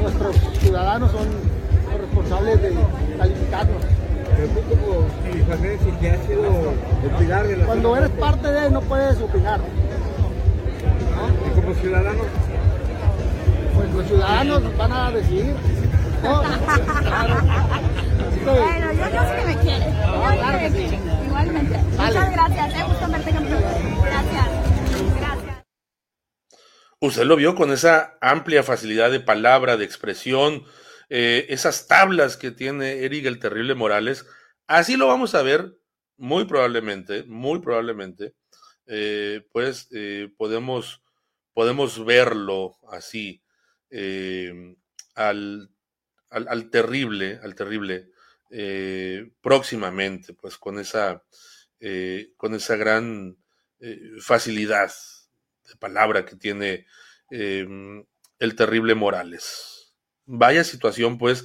nuestros ciudadanos son los responsables de calificarnos. Pero tú como Tijuanense que has sido el pilar de la Cuando eres parte de no puedes opinar. ¿no? Y como ciudadano pues los ciudadanos van a decidir. ¿No? bueno, yo, yo sé que me quiere. Yo claro que sí. Igualmente. Vale. Muchas gracias. Me gusta verte campeón. Gracias. Gracias. Usted lo vio con esa amplia facilidad de palabra, de expresión, eh, esas tablas que tiene Eric el Terrible Morales. Así lo vamos a ver, muy probablemente, muy probablemente, eh, pues eh, podemos, podemos verlo así al, al, terrible, al terrible próximamente, pues con esa, con esa gran facilidad de palabra que tiene el terrible Morales. Vaya situación, pues.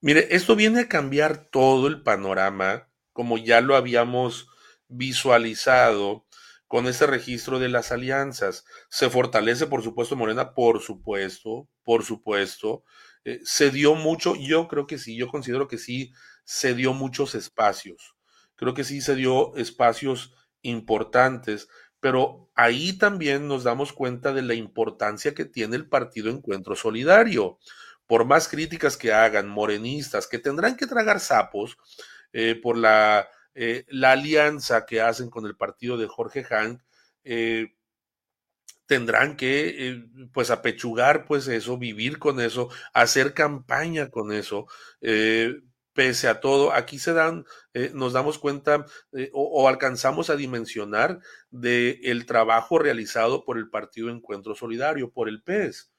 Mire, esto viene a cambiar todo el panorama, como ya lo habíamos visualizado con ese registro de las alianzas. Se fortalece, por supuesto, Morena, por supuesto, por supuesto. Eh, se dio mucho, yo creo que sí, yo considero que sí, se dio muchos espacios. Creo que sí se dio espacios importantes pero ahí también nos damos cuenta de la importancia que tiene el partido Encuentro Solidario. Por más críticas que hagan morenistas, que tendrán que tragar sapos eh, por la, eh, la, alianza que hacen con el partido de Jorge Hank, eh, tendrán que pues apechugar pues eso, vivir con eso, hacer campaña con eso, pese a todo, aquí se dan, eh, nos damos cuenta eh, o, alcanzamos a dimensionar de el trabajo realizado por el Partido Encuentro Solidario, por el PES.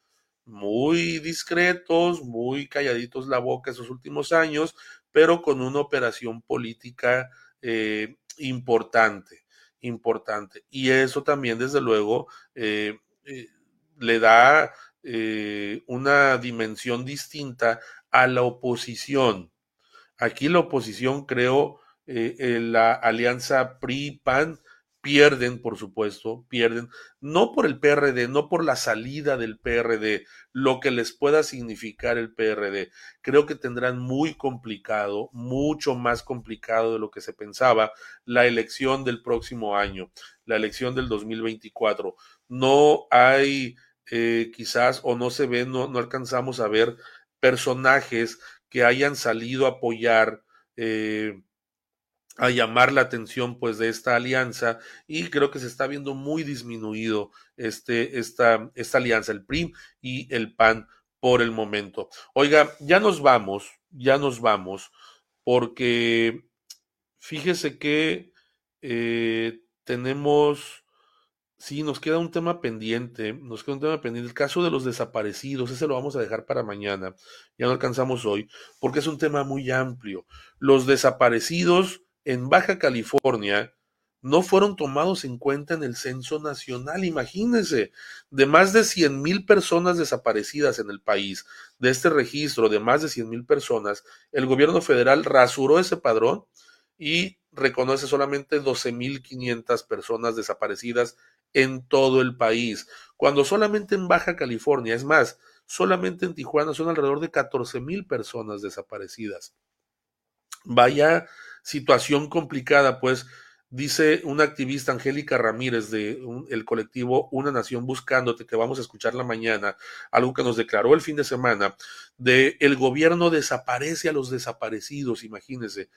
Muy discretos, muy calladitos la boca esos últimos años, pero con una operación política eh, importante, importante. Y eso también, desde luego, eh, eh, le da una dimensión distinta a la oposición Aquí la oposición, creo, eh, la alianza PRI-PAN pierden, por supuesto, pierden, no por el PRD, no por la salida del PRD, lo que les pueda significar el PRD. Creo que tendrán muy complicado, mucho más complicado de lo que se pensaba, la elección del próximo año, la elección del 2024. No hay eh, quizás o no se ve, no, no alcanzamos a ver personajes que hayan salido a apoyar, eh, a llamar la atención pues de esta alianza y creo que se está viendo muy disminuido este, esta, esta alianza, el PRIM y el PAN por el momento. Oiga, ya nos vamos, ya nos vamos, porque fíjese que eh, tenemos Sí, nos queda un tema pendiente, nos queda un tema pendiente. El caso de los desaparecidos, ese lo vamos a dejar para mañana, ya no alcanzamos hoy, porque es un tema muy amplio. Los desaparecidos en Baja California no fueron tomados en cuenta en el censo nacional. Imagínense, de más de 100 mil personas desaparecidas en el país, de este registro de más de 100 mil personas, el gobierno federal rasuró ese padrón y reconoce solamente 12.500 personas desaparecidas en todo el país, cuando solamente en Baja California, es más, solamente en Tijuana son alrededor de 14.000 personas desaparecidas. Vaya situación complicada, pues, dice una activista Angélica Ramírez de el colectivo Una Nación Buscándote, que vamos a escuchar la mañana, algo que nos declaró el fin de semana, de el gobierno desaparece a los desaparecidos, imagínense.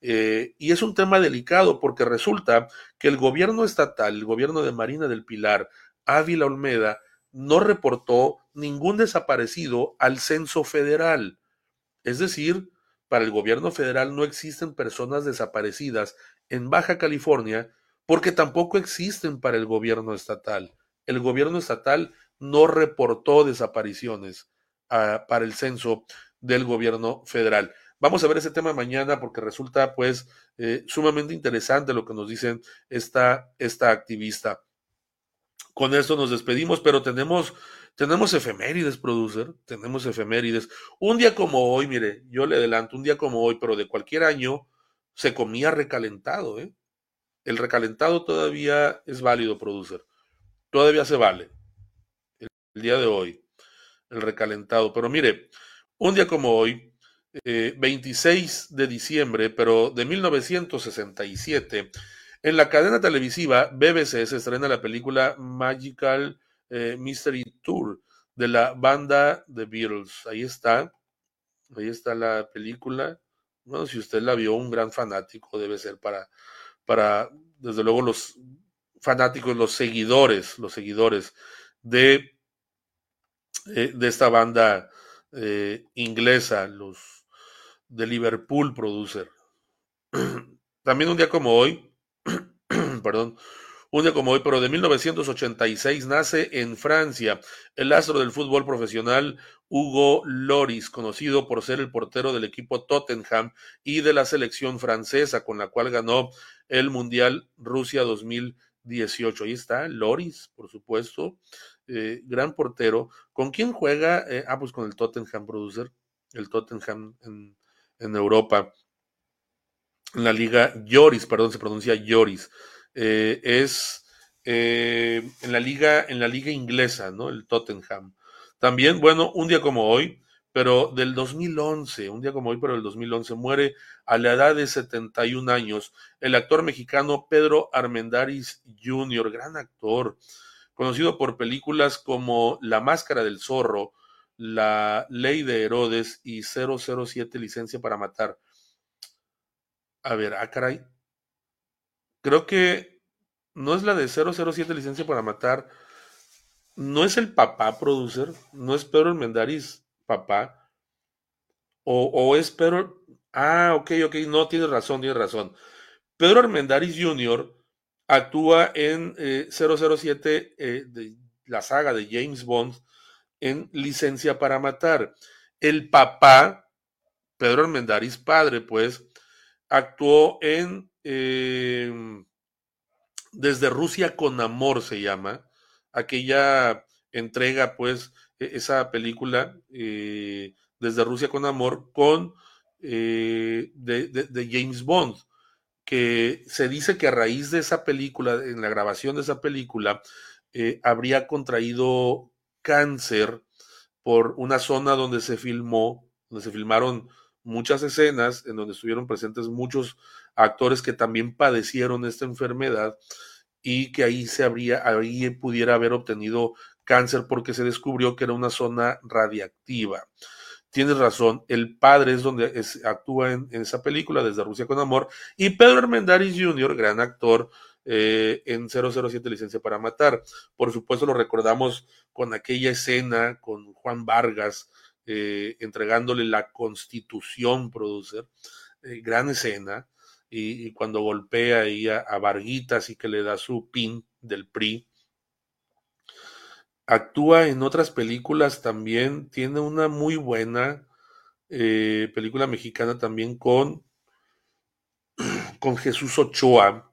Eh, y es un tema delicado porque resulta que el gobierno estatal, el gobierno de Marina del Pilar, Ávila Olmeda, no reportó ningún desaparecido al censo federal. Es decir, para el gobierno federal no existen personas desaparecidas en Baja California porque tampoco existen para el gobierno estatal. El gobierno estatal no reportó desapariciones uh, para el censo del gobierno federal. Vamos a ver ese tema mañana porque resulta pues eh, sumamente interesante lo que nos dicen esta, esta activista. Con esto nos despedimos, pero tenemos, tenemos efemérides, producer, tenemos efemérides. Un día como hoy, mire, yo le adelanto, un día como hoy, pero de cualquier año, se comía recalentado, ¿eh? El recalentado todavía es válido, producer. Todavía se vale. El, día de hoy, el recalentado. Pero mire, un día como hoy, 26 eh, de diciembre, pero de 1967, en la cadena televisiva BBC se estrena la película Magical eh, Mystery Tour de la banda The Beatles. Ahí está, ahí está la película. Bueno, si usted la vio, un gran fanático debe ser para, para desde luego, los fanáticos, los seguidores, los seguidores de, eh, de esta banda eh, inglesa, los de Liverpool Producer. También un día como hoy, perdón, un día como hoy, pero de 1986, nace en Francia el astro del fútbol profesional Hugo Loris, conocido por ser el portero del equipo Tottenham y de la selección francesa, con la cual ganó el Mundial Rusia 2018. Ahí está, Loris, por supuesto, eh, gran portero. ¿Con quién juega? Eh, ah, pues con el Tottenham Producer, el Tottenham en, en Europa en la liga Lloris, perdón, se pronuncia Lloris. Eh, es eh, en la liga, en la liga inglesa, ¿no? El Tottenham. También, bueno, un día como hoy, pero del 2011, un día como hoy, pero del 2011, muere a la edad de 71 años el actor mexicano Pedro Armendáriz Jr., gran actor, conocido por películas como La Máscara del Zorro, La Ley de Herodes y 007 Licencia para Matar. A ver, ah, caray. Creo que no es la de 007 licencia para matar. No es el papá producer, no es Pedro Mendariz papá. O, o, es Pedro. Ah, ok, ok, no, tiene razón, tiene razón. Pedro Armendáriz Jr. actúa en 007, eh, eh, de la saga de James Bond, en Licencia para Matar. El papá, Pedro Armendáriz padre, pues, actuó en em, Desde Rusia con Amor, se llama, aquella entrega, pues, e-, esa película eh, Desde Rusia con Amor con eh, de, James Bond, que se dice que a raíz de esa película, en la grabación de esa película, eh, habría contraído cáncer por una zona donde se filmó, donde se filmaron muchas escenas en donde estuvieron presentes muchos actores que también padecieron esta enfermedad y que ahí se habría, ahí pudiera haber obtenido cáncer porque se descubrió que era una zona radiactiva. Tienes razón, el padre es donde actúa en, esa película, desde Rusia con Amor, y Pedro Armendáriz Jr., gran actor, eh, en 007 Licencia para Matar. Por supuesto, lo recordamos con aquella escena con Juan Vargas, eh, entregándole la constitución, producer, eh, gran escena, y, cuando golpea ahí a, Varguitas y que le da su pin del PRI. Actúa en otras películas también, tiene una muy buena eh, película mexicana también con, con Jesús Ochoa,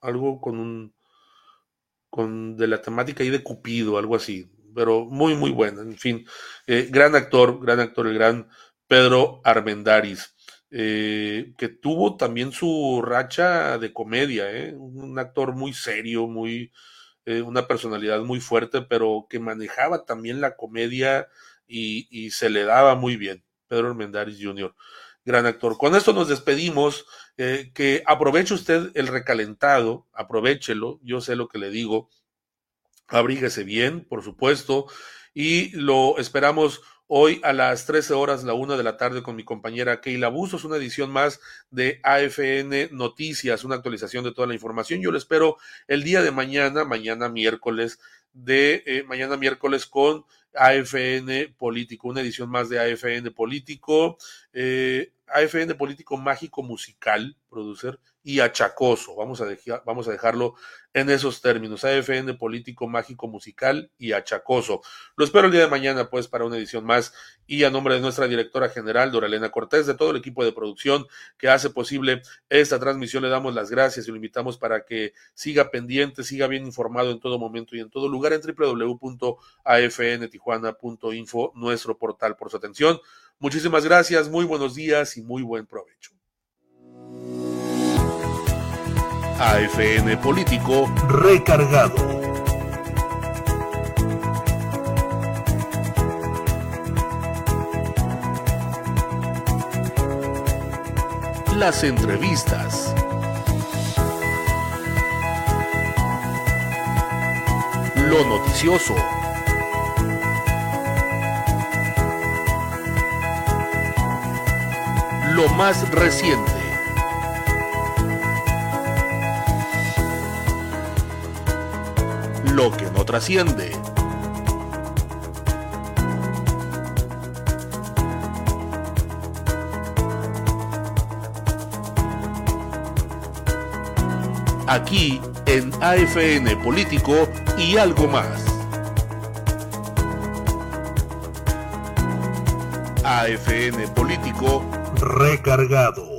algo con un con de la temática ahí de Cupido, algo así pero muy, muy buena. En fin, eh, gran actor, gran actor, el gran Pedro Armendáriz, eh, que tuvo también su racha de comedia, ¿eh? un actor muy serio, muy, una personalidad muy fuerte, pero que manejaba también la comedia y, y se le daba muy bien. Pedro Armendáriz Jr., gran actor. Con esto nos despedimos. que aproveche usted el recalentado, aprovechelo, yo sé lo que le digo Abríguese bien, por supuesto, y lo esperamos hoy a las 13 horas, la una de la tarde, con mi compañera Keila Buzos, una edición más de AFN Noticias, una actualización de toda la información. Yo lo espero el día de mañana, mañana miércoles, de eh, mañana miércoles con AFN Político, una edición más de AFN Político, eh, AFN Político Mágico Musical, producer, y achacoso. Vamos a, vamos a dejarlo en esos términos. AFN político, mágico, musical y achacoso. Lo espero el día de mañana, pues, para una edición más. Y a nombre de nuestra directora general, Doralena Cortés, de todo el equipo de producción que hace posible esta transmisión, le damos las gracias y lo invitamos para que siga pendiente, siga bien informado en todo momento y en todo lugar en www.afntijuana.info, nuestro portal por su atención. Muchísimas gracias, muy buenos días y muy buen provecho. AFN Político Recargado. Las entrevistas. Lo noticioso. Lo más reciente. lo que no trasciende. Aquí en AFN Político y algo más. AFN Político recargado.